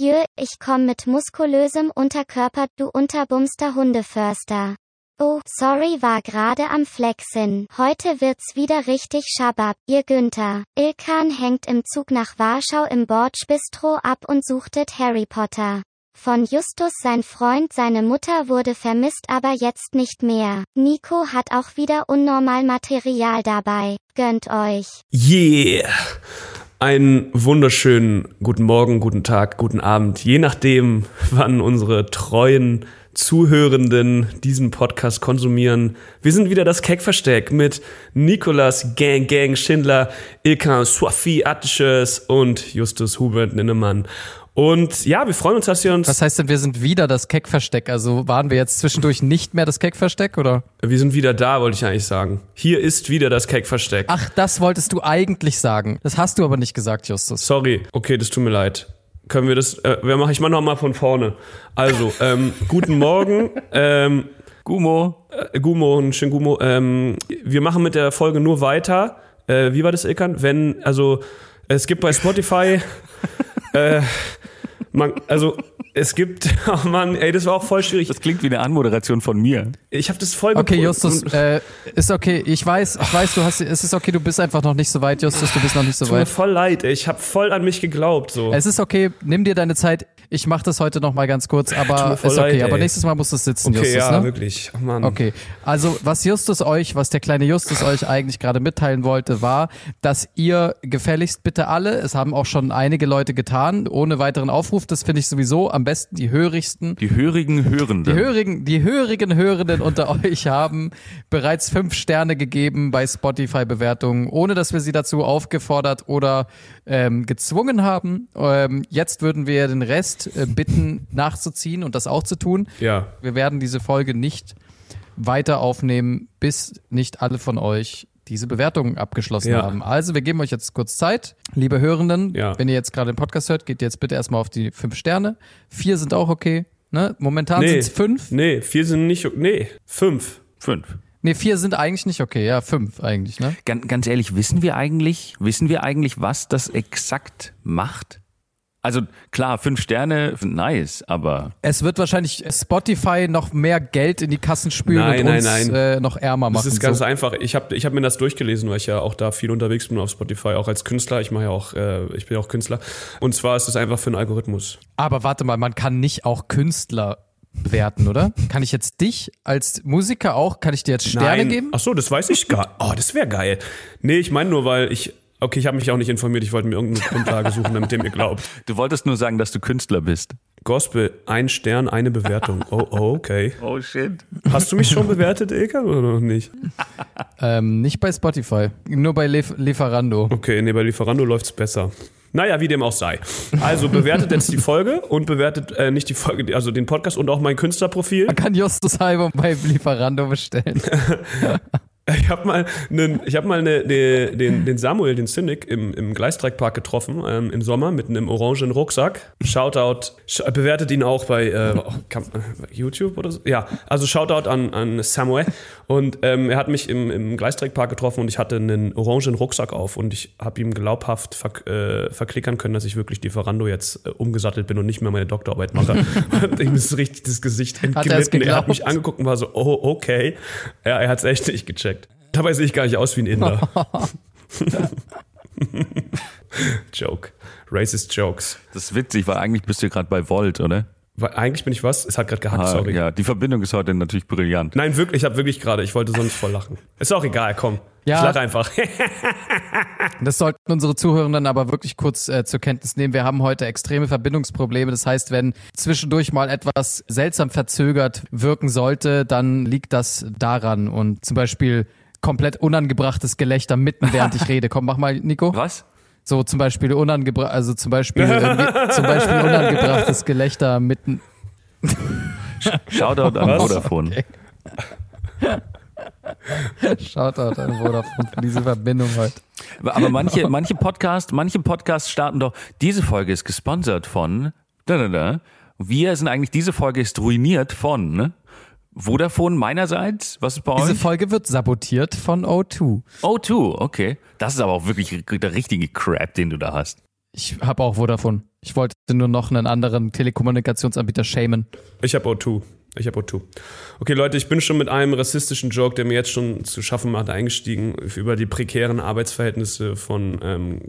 Jö, ich komm mit muskulösem Unterkörper, du unterbumster Hundeförster. Oh, sorry, war gerade am Flexen. Heute wird's wieder richtig Schabab, ihr Günther. Ilkan hängt im Zug nach Warschau im Bordbistro ab und suchtet Harry Potter. Von Justus sein Freund, seine Mutter wurde vermisst, aber jetzt nicht mehr. Nico hat auch wieder unnormal Material dabei. Gönnt euch. Yeah! Einen wunderschönen guten Morgen, guten Tag, guten Abend, je nachdem, wann unsere treuen Zuhörenden diesen Podcast konsumieren. Wir sind wieder das Keckversteck mit Nikolas Gang Gang Schindler, Ilkan Swafi Attisches und Justus Hubert Ninnemann. Und ja, wir freuen uns, dass ihr uns. Was heißt denn, wir sind wieder das Keckversteck? Also waren wir jetzt zwischendurch nicht mehr das Keckversteck, oder? Wir sind wieder da, wollte ich eigentlich sagen. Hier ist wieder das Keckversteck. Ach, das wolltest du eigentlich sagen. Das hast du aber nicht gesagt, Justus. Sorry, okay, das tut mir leid. Können wir das, äh, wer mache ich mal nochmal von vorne. Also, ähm, guten Morgen, ähm, Gumo. äh, Gumo und schön Gumo. Ähm, wir machen mit der Folge nur weiter. Äh, wie war das, Ilkan? Wenn, also, es gibt bei Spotify, äh, man, also, es gibt, oh Mann, ey, das war auch voll schwierig. Das klingt wie eine Anmoderation von mir. Ich habe das voll Okay, Justus, äh, ist okay. Ich weiß, ich weiß, du hast, es ist okay, du bist einfach noch nicht so weit, Justus, du bist noch nicht so Tut mir weit. voll leid, ey. ich habe voll an mich geglaubt, so. Es ist okay, nimm dir deine Zeit. Ich mache das heute noch mal ganz kurz, aber ist okay. leid, aber nächstes Mal muss es sitzen, okay, Justus, ja, ne? wirklich. Oh Mann. Okay, also was Justus euch, was der kleine Justus euch eigentlich gerade mitteilen wollte, war, dass ihr gefälligst bitte alle, es haben auch schon einige Leute getan, ohne weiteren Aufruf, das finde ich sowieso am besten die hörigsten. Die hörigen Hörenden. Die hörigen, die hörigen Hörenden unter euch haben bereits fünf Sterne gegeben bei Spotify-Bewertungen, ohne dass wir sie dazu aufgefordert oder ähm, gezwungen haben. Ähm, jetzt würden wir den Rest äh, bitten, nachzuziehen und das auch zu tun. Ja. Wir werden diese Folge nicht weiter aufnehmen, bis nicht alle von euch diese Bewertungen abgeschlossen Ja. haben. Also, wir geben euch jetzt kurz Zeit. Liebe Hörenden, Ja. wenn ihr jetzt gerade den Podcast hört, geht jetzt bitte erstmal auf die fünf Sterne. Vier sind auch okay. Ne? Momentan Nee. sind es fünf. Nee, vier sind nicht, nee, fünf. Fünf. Nee, vier sind eigentlich nicht okay. Ja, fünf eigentlich, ne? Ganz, ganz ehrlich, wissen wir eigentlich, wissen wir eigentlich, was das exakt macht? Also klar, fünf Sterne, nice, aber Es wird wahrscheinlich Spotify noch mehr Geld in die Kassen spülen Nein, und nein, uns nein. Äh, noch ärmer Das machen. ist ganz so. einfach. Ich habe ich hab mir das durchgelesen, weil ich ja auch da viel unterwegs bin auf Spotify, auch als Künstler. Ich mache ja auch, äh, ich bin ja auch Künstler. Und zwar ist das einfach für einen Algorithmus. Aber warte mal, man kann nicht auch Künstler bewerten, oder? Kann ich jetzt dich als Musiker auch, kann ich dir jetzt Sterne Nein. geben? Ach so, das weiß ich gar. Oh, das wäre geil. Nee, ich meine nur, weil ich. Okay, ich habe mich auch nicht informiert. Ich wollte mir irgendeine Grundlage suchen, damit ihr mir glaubt. du wolltest nur sagen, dass du Künstler bist. Gospel, ein Stern, eine Bewertung. Oh, oh okay. Oh shit. Hast du mich schon bewertet, Ilka, oder noch nicht? Ähm, nicht bei Spotify, nur bei Lef Lieferando. Okay, nee, bei Lieferando läuft's besser. Naja, wie dem auch sei. Also bewertet jetzt die Folge und bewertet äh, nicht die Folge, also den Podcast und auch mein Künstlerprofil. Man kann Justus Album bei Lieferando bestellen. Ich habe mal, nen, ich hab mal ne, ne, den, den Samuel, den Cynic, im, im Gleistreikpark getroffen ähm, im Sommer mit einem orangen Rucksack. Shoutout, sch bewertet ihn auch bei äh, oh, äh, YouTube oder so. Ja, also Shoutout an, an Samuel. Und ähm, er hat mich im, im Gleistreikpark getroffen und ich hatte einen orangen Rucksack auf und ich habe ihm glaubhaft verk äh, verklickern können, dass ich wirklich Lieferando jetzt äh, umgesattelt bin und nicht mehr meine Doktorarbeit mache. und ihm ist richtig das Gesicht Hat er entglitten. Er hat mich angeguckt und war so, oh, okay. Ja, er hat es echt nicht gecheckt. Dabei sehe ich gar nicht aus wie ein Inder. Joke. Racist Jokes. Das ist witzig, weil eigentlich bist du gerade bei Volt, oder? Weil eigentlich bin ich was? Es hat gerade gehackt, Ah, sorry. Ja, die Verbindung ist heute natürlich brillant. Nein, wirklich, ich habe wirklich gerade, ich wollte sonst voll lachen. Ist auch egal, komm. Ja. Ich lache einfach. Das sollten unsere Zuhörenden aber wirklich kurz äh, zur Kenntnis nehmen. Wir haben heute extreme Verbindungsprobleme. Das heißt, wenn zwischendurch mal etwas seltsam verzögert wirken sollte, dann liegt das daran. Und zum Beispiel komplett unangebrachtes Gelächter mitten während ich rede. Komm, mach mal, Nico. Was? So zum Beispiel unangebracht, also zum Beispiel, zum Beispiel unangebrachtes Gelächter mitten. Shoutout an? Vodafone. Shoutout an Vodafone für diese Verbindung heute. Aber manche, manche Podcasts, manche Podcasts starten doch, diese Folge ist gesponsert von, da, da, da. Wir sind eigentlich, diese Folge ist ruiniert von, ne? Vodafone meinerseits, was ist bei Diese euch? Folge wird sabotiert von O2. O2, okay. Das ist aber auch wirklich der richtige Crap, den du da hast. Ich habe auch Vodafone. Ich wollte nur noch einen anderen Telekommunikationsanbieter shamen. Ich habe O2. Ich habe O2. Okay, Leute, ich bin schon mit einem rassistischen Joke, der mir jetzt schon zu schaffen macht, eingestiegen über die prekären Arbeitsverhältnisse von ähm,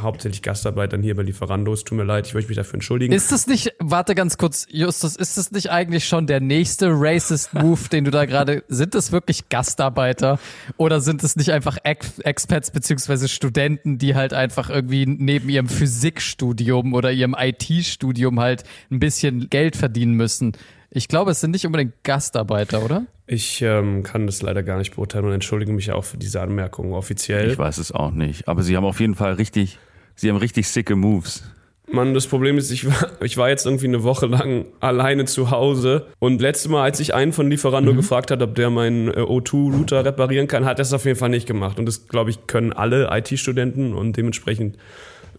hauptsächlich Gastarbeitern hier bei Lieferandos. Tut mir leid, ich möchte mich dafür entschuldigen. Ist das nicht, warte ganz kurz, Justus, ist das nicht eigentlich schon der nächste racist Move, den du da gerade, sind das wirklich Gastarbeiter oder sind es nicht einfach Ex Expats beziehungsweise Studenten, die halt einfach irgendwie neben ihrem Physikstudium oder ihrem IT-Studium halt ein bisschen Geld verdienen müssen? Ich glaube, es sind nicht unbedingt Gastarbeiter, oder? Ich ähm, kann das leider gar nicht beurteilen und entschuldige mich auch für diese Anmerkung offiziell. Ich weiß es auch nicht. Aber sie haben auf jeden Fall richtig, sie haben richtig sicke Moves. Mann, das Problem ist, ich war, ich war jetzt irgendwie eine Woche lang alleine zu Hause und letztes Mal, als ich einen von Lieferando mhm. gefragt hat, ob der meinen äh, O2-Router reparieren kann, hat er es auf jeden Fall nicht gemacht. Und das, glaube ich, können alle IT-Studenten und dementsprechend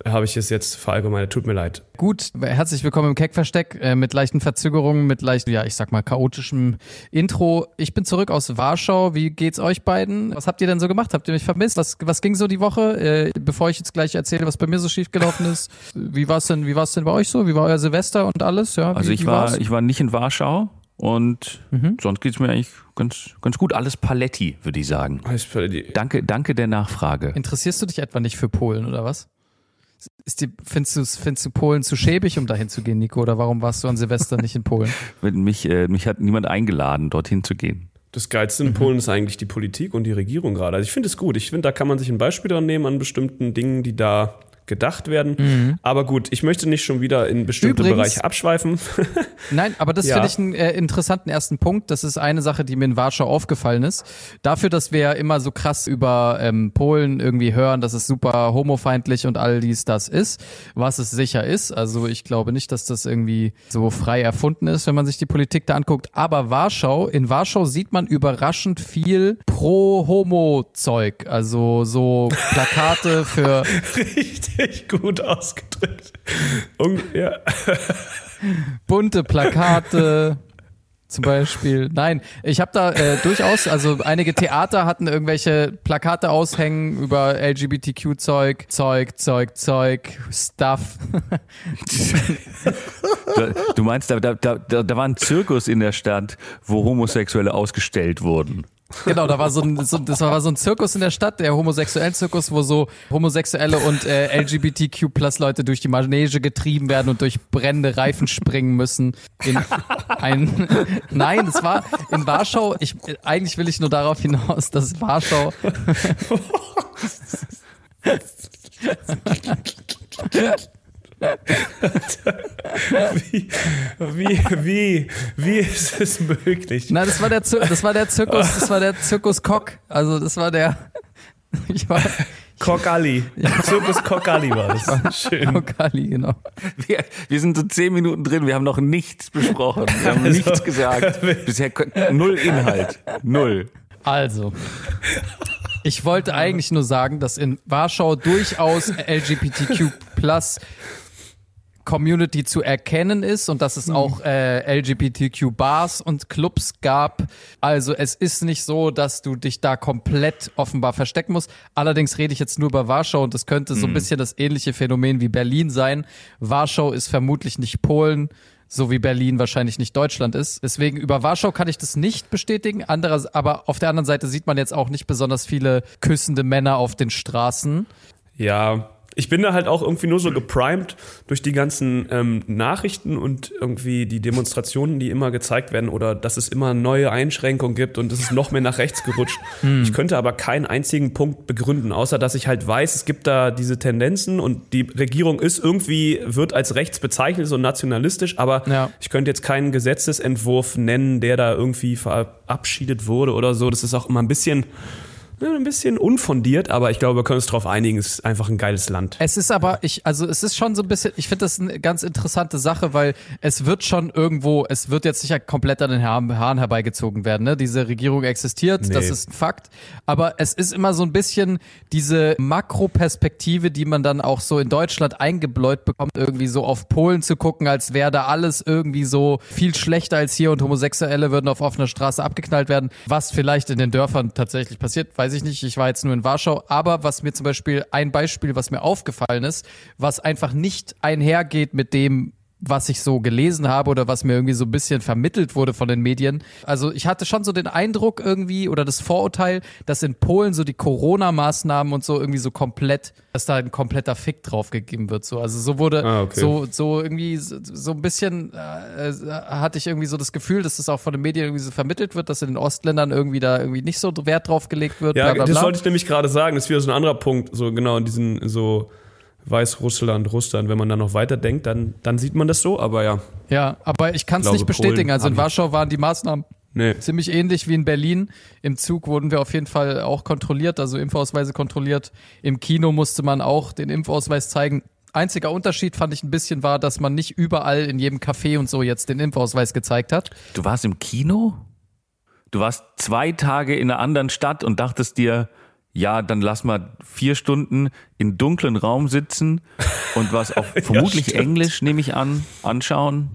habe ich es jetzt verallgemeinert. Tut mir leid. Gut, herzlich willkommen im Keckversteck äh, mit leichten Verzögerungen, mit leicht, ja, ich sag mal, chaotischem Intro. Ich bin zurück aus Warschau. Wie geht's euch beiden? Was habt ihr denn so gemacht? Habt ihr mich vermisst? Was, was ging so die Woche? Äh, bevor ich jetzt gleich erzähle, was bei mir so schief gelaufen ist. Wie war's denn, wie war's denn bei euch so? Wie war euer Silvester und alles? Ja, also wie, ich wie war, war's? ich war nicht in Warschau und mhm. sonst geht's mir eigentlich ganz, ganz gut. Alles Paletti, würde ich sagen. Alles Paletti. Danke, danke der Nachfrage. Interessierst du dich etwa nicht für Polen oder was? Ist die, findest, du, findest du Polen zu schäbig, um dahin zu gehen, Nico? Oder warum warst du an Silvester nicht in Polen? mich, äh, mich hat niemand eingeladen, dorthin zu gehen. Das Geilste in mhm. Polen ist eigentlich die Politik und die Regierung gerade. Also ich finde es gut. Ich finde, da kann man sich ein Beispiel dran nehmen an bestimmten Dingen, die da gedacht werden. Mhm. Aber gut, ich möchte nicht schon wieder in bestimmte Übrigens, Bereiche abschweifen. nein, aber das ja. finde ich einen äh, interessanten ersten Punkt. Das ist eine Sache, die mir in Warschau aufgefallen ist. Dafür, dass wir ja immer so krass über ähm, Polen irgendwie hören, dass es super homofeindlich und all dies das ist, was es sicher ist. Also ich glaube nicht, dass das irgendwie so frei erfunden ist, wenn man sich die Politik da anguckt. Aber Warschau, in Warschau sieht man überraschend viel pro-Homo-Zeug. Also so Plakate für Richtig richtig gut ausgedrückt. Und, ja. Bunte Plakate. Zum Beispiel. Nein, ich habe da äh, durchaus, also einige Theater hatten irgendwelche Plakate aushängen über LGBTQ-Zeug, Zeug, Zeug, Zeug, Stuff. du meinst, da, da, da, da war ein Zirkus in der Stadt, wo Homosexuelle ausgestellt wurden. Genau, da war so ein, so, das war so ein Zirkus in der Stadt, der homosexuellen Zirkus, wo so Homosexuelle und äh, LGBTQ plus Leute durch die Manege getrieben werden und durch brennende Reifen springen müssen. In ein, nein, es war in Warschau. Ich, eigentlich will ich nur darauf hinaus, dass Warschau. wie, wie, wie, wie ist es möglich? Nein, das war der, Zir das war der Zirkus, das war der Zirkus Cock. Also das war der. Ich war, Kokali. Ja. Zirkus Kokali war das. Schön. Kokali, genau. Wir, wir sind so zehn Minuten drin, wir haben noch nichts besprochen. Wir haben also, nichts gesagt. Bisher null Inhalt. Null. Also. Ich wollte eigentlich nur sagen, dass in Warschau durchaus LGBTQ plus Community zu erkennen ist und dass es mhm. auch äh, LGBTQ-Bars und Clubs gab. Also es ist nicht so, dass du dich da komplett offenbar verstecken musst. Allerdings rede ich jetzt nur über Warschau und das könnte so ein mhm. bisschen das ähnliche Phänomen wie Berlin sein. Warschau ist vermutlich nicht Polen so wie Berlin wahrscheinlich nicht Deutschland ist. Deswegen über Warschau kann ich das nicht bestätigen. Anderer, aber auf der anderen Seite sieht man jetzt auch nicht besonders viele küssende Männer auf den Straßen. Ja, ich bin da halt auch irgendwie nur so geprimed durch die ganzen ähm, Nachrichten und irgendwie die Demonstrationen, die immer gezeigt werden oder dass es immer neue Einschränkungen gibt und es ist noch mehr nach rechts gerutscht. Hm. Ich könnte aber keinen einzigen Punkt begründen, außer dass ich halt weiß, es gibt da diese Tendenzen und die Regierung ist irgendwie, wird als rechts bezeichnet, so nationalistisch, aber ja. ich könnte jetzt keinen Gesetzesentwurf nennen, der da irgendwie verabschiedet wurde oder so. Das ist auch immer ein bisschen ein bisschen unfondiert, aber ich glaube, wir können uns darauf einigen, es ist einfach ein geiles Land. Es ist aber, ich, also es ist schon so ein bisschen, ich finde das eine ganz interessante Sache, weil es wird schon irgendwo, es wird jetzt sicher komplett an den Haaren herbeigezogen werden. Ne? Diese Regierung existiert, nee. das ist ein Fakt. Aber es ist immer so ein bisschen diese Makroperspektive, die man dann auch so in Deutschland eingebläut bekommt, irgendwie so auf Polen zu gucken, als wäre da alles irgendwie so viel schlechter als hier und Homosexuelle würden auf offener Straße abgeknallt werden, was vielleicht in den Dörfern tatsächlich passiert, weiß weiß ich nicht. Ich war jetzt nur in Warschau. Aber was mir zum Beispiel, ein Beispiel, was mir aufgefallen ist, was einfach nicht einhergeht mit dem, was ich so gelesen habe oder was mir irgendwie so ein bisschen vermittelt wurde von den Medien. Also ich hatte schon so den Eindruck irgendwie oder das Vorurteil, dass in Polen so die Corona-Maßnahmen und so irgendwie so komplett, dass da ein kompletter Fick drauf gegeben wird. So. Also so wurde Ah, okay. so, so irgendwie so, so ein bisschen äh, hatte ich irgendwie so das Gefühl, dass das auch von den Medien irgendwie so vermittelt wird, dass in den Ostländern irgendwie da irgendwie nicht so Wert drauf gelegt wird. Ja, bla, bla, das bla. wollte ich nämlich gerade sagen. Das ist wieder so ein anderer Punkt. So genau in diesen so Weißrussland, Russland. Wenn man da noch weiter denkt, dann, dann sieht man das so. Aber ja, Ja, aber ich kann es nicht bestätigen. Polen Also in Warschau waren die Maßnahmen nee. ziemlich ähnlich wie in Berlin. Im Zug wurden wir auf jeden Fall auch kontrolliert, also Impfausweise kontrolliert. Im Kino musste man auch den Impfausweis zeigen. Einziger Unterschied fand ich ein bisschen war, dass man nicht überall in jedem Café und so jetzt den Impfausweis gezeigt hat. Du warst im Kino? Du warst zwei Tage in einer anderen Stadt und dachtest dir, ja, dann lass mal vier Stunden in dunklen Raum sitzen und was auf vermutlich stimmt. Englisch, nehme ich an, anschauen.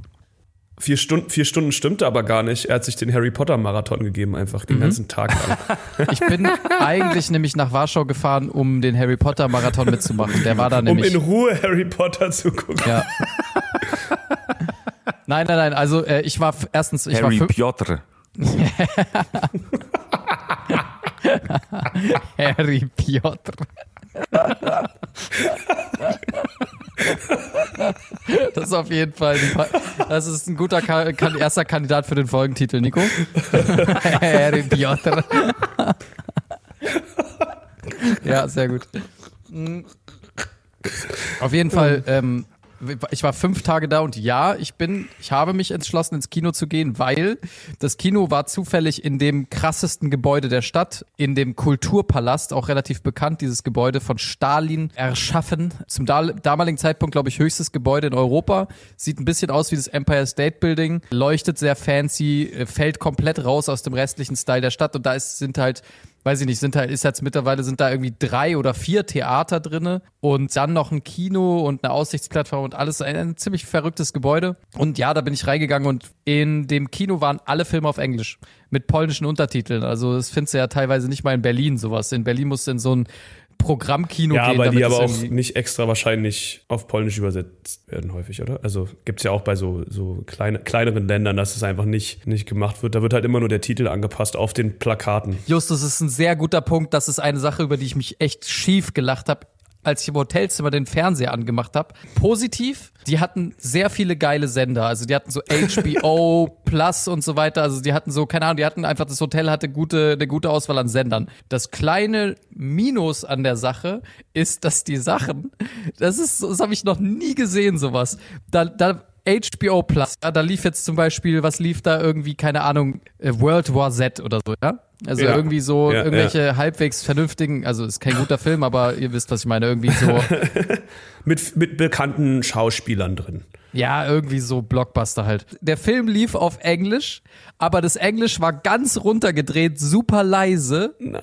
Vier Stunden, vier Stunden stimmte aber gar nicht. Er hat sich den Harry Potter Marathon gegeben, einfach Mhm. den ganzen Tag lang. Ich bin eigentlich nämlich nach Warschau gefahren, um den Harry Potter Marathon mitzumachen. Der war da um nämlich. in Ruhe Harry Potter zu gucken. ja. Nein, nein, nein. Also äh, ich war erstens, ich Harry war Piotr. Harry Piotr. Das ist auf jeden Fall, das ist ein guter Ka kan erster Kandidat für den Folgentitel, Nico. Harry Piotr. Ja, sehr gut. Auf jeden Fall, ähm, ich war fünf Tage da und ja, ich bin, ich habe mich entschlossen, ins Kino zu gehen, weil das Kino war zufällig in dem krassesten Gebäude der Stadt, in dem Kulturpalast, auch relativ bekannt, dieses Gebäude von Stalin erschaffen. Zum da damaligen Zeitpunkt, glaube ich, höchstes Gebäude in Europa. Sieht ein bisschen aus wie das Empire State Building, leuchtet sehr fancy, äh, fällt komplett raus aus dem restlichen Style der Stadt und da ist, sind halt weiß ich nicht, sind halt, ist jetzt mittlerweile sind da irgendwie drei oder vier Theater drinne und dann noch ein Kino und eine Aussichtsplattform und alles ein, ein ziemlich verrücktes Gebäude. Und ja, da bin ich reingegangen und in dem Kino waren alle Filme auf Englisch mit polnischen Untertiteln. Also das findest du ja teilweise nicht mal in Berlin sowas. In Berlin musst du in so ein Programmkino Ja, gehen. weil die damit aber es auch nicht extra wahrscheinlich auf Polnisch übersetzt werden häufig, oder? Also gibt's ja auch bei so, so kleine, kleineren Ländern, dass es einfach nicht, nicht gemacht wird. Da wird halt immer nur der Titel angepasst auf den Plakaten. Justus ist ein sehr guter Punkt. Das ist eine Sache, über die ich mich echt schief gelacht habe, als ich im Hotelzimmer den Fernseher angemacht habe. Positiv, die hatten sehr viele geile Sender. Also die hatten so HBO Plus und so weiter. Also die hatten so, keine Ahnung, die hatten einfach, das Hotel hatte gute, eine gute Auswahl an Sendern. Das kleine Minus an der Sache ist, dass die Sachen, das ist, das habe ich noch nie gesehen, sowas. Da, da HBO Plus, ja, da lief jetzt zum Beispiel, was lief da irgendwie, keine Ahnung, äh, World War Z oder so, ja? Also Ja. irgendwie so Ja, irgendwelche halbwegs vernünftigen, also ist kein guter Film, aber ihr wisst, was ich meine, irgendwie so, Mit, mit bekannten Schauspielern drin. ja, irgendwie so Blockbuster halt. Der Film lief auf Englisch, aber das Englisch war ganz runtergedreht, super leise Nein.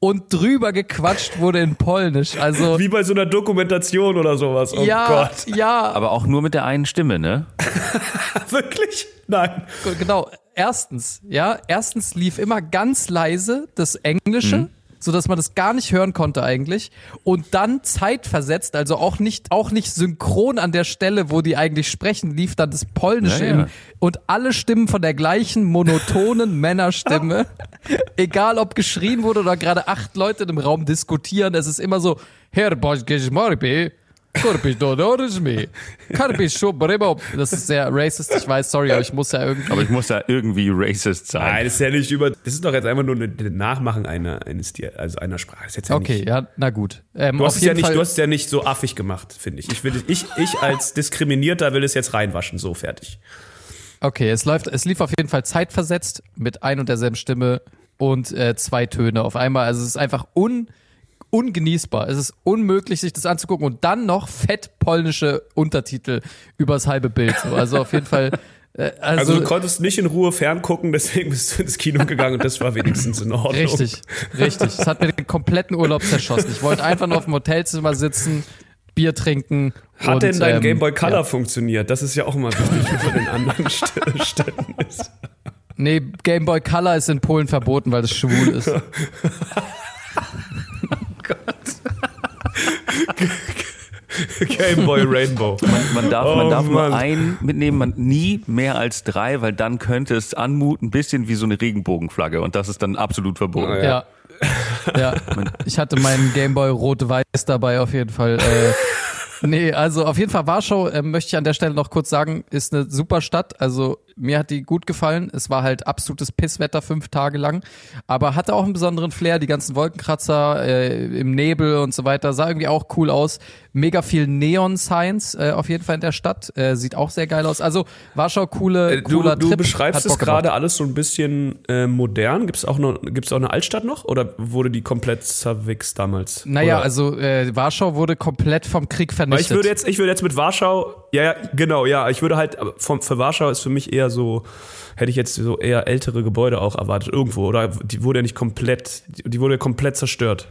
Und drüber gequatscht wurde in Polnisch. Also, Wie bei so einer Dokumentation oder sowas. Oh ja, Gott. ja, Aber auch nur mit der einen Stimme, ne? Wirklich? Nein. genau. Erstens, ja, erstens lief immer ganz leise das Englische, so dass man das gar nicht hören konnte eigentlich. Und dann zeitversetzt, also auch nicht, auch nicht synchron an der Stelle, wo die eigentlich sprechen, lief dann das Polnische Ja, ja. Und alle Stimmen von der gleichen monotonen Männerstimme. Egal ob geschrien wurde oder gerade acht Leute im Raum diskutieren, es ist immer so, Herr Boschgeschmorbi, Korpisch Dodorismi, Karpisch Schobrebo. Das ist sehr racist, ich weiß, sorry, aber ich muss ja irgendwie. Aber ich muss ja irgendwie racist sein. Nein, das ist ja nicht über. Das ist doch jetzt einfach nur eine Nachmachen einer, eines, also einer Sprache. Das ist jetzt ja Okay, Nicht, ja, na gut. Ähm, du, hast es ja nicht, Fall, du hast es ja nicht so affig gemacht, finde ich. Ich, will, ich. ich als Diskriminierter will es jetzt reinwaschen. So, fertig. okay, es läuft, es lief auf jeden Fall zeitversetzt mit ein und derselben Stimme und äh, zwei Töne auf einmal. Also es ist einfach un, ungenießbar. Es ist unmöglich, sich das anzugucken und dann noch fett polnische Untertitel übers halbe Bild. So. Also auf jeden Fall. Äh, Also, also, du konntest nicht in Ruhe ferngucken, deswegen bist du ins Kino gegangen und das war wenigstens in Ordnung. richtig, richtig. Es hat mir den kompletten Urlaub zerschossen. Ich wollte einfach nur auf dem Hotelzimmer sitzen, Bier trinken. Hat und, denn dein ähm, Game Boy Color ja. funktioniert? Das ist ja auch immer wichtig, wie bei den anderen St- Städten ist. Nee, Game Boy Color ist in Polen verboten, weil es schwul ist. Game Boy Rainbow. Man darf, Oh, man darf nur einen mitnehmen, man nie mehr als drei, weil dann könnte es anmuten, ein bisschen wie so eine Regenbogenflagge und das ist dann absolut verboten. Oh, Ja. Ja, ich hatte meinen Gameboy rot-weiß dabei auf jeden Fall. Äh, nee, also auf jeden Fall Warschau, äh, möchte ich an der Stelle noch kurz sagen, ist eine super Stadt. Also mir hat die gut gefallen. Es war halt absolutes Pisswetter fünf Tage lang, aber hatte auch einen besonderen Flair. Die ganzen Wolkenkratzer äh, im Nebel und so weiter sah irgendwie auch cool aus. Mega viel Neon-Signs äh, auf jeden Fall in der Stadt. Äh, sieht auch sehr geil aus. Also Warschau, coole, Äh, Du, cooler du Trip. beschreibst Hat es gerade alles so ein bisschen äh, modern. Gibt es auch, noch- gibt's auch eine Altstadt noch? Oder wurde die komplett zerwichst damals? Naja, Oder? also äh, Warschau wurde komplett vom Krieg Weil vernichtet. ich würde jetzt, ich würde jetzt mit Warschau, ja, ja, genau, ja, ich würde halt, vom, für Warschau ist für mich eher so, hätte ich jetzt so eher ältere Gebäude auch erwartet, irgendwo, oder? Die wurde ja nicht komplett, die, wurde komplett zerstört.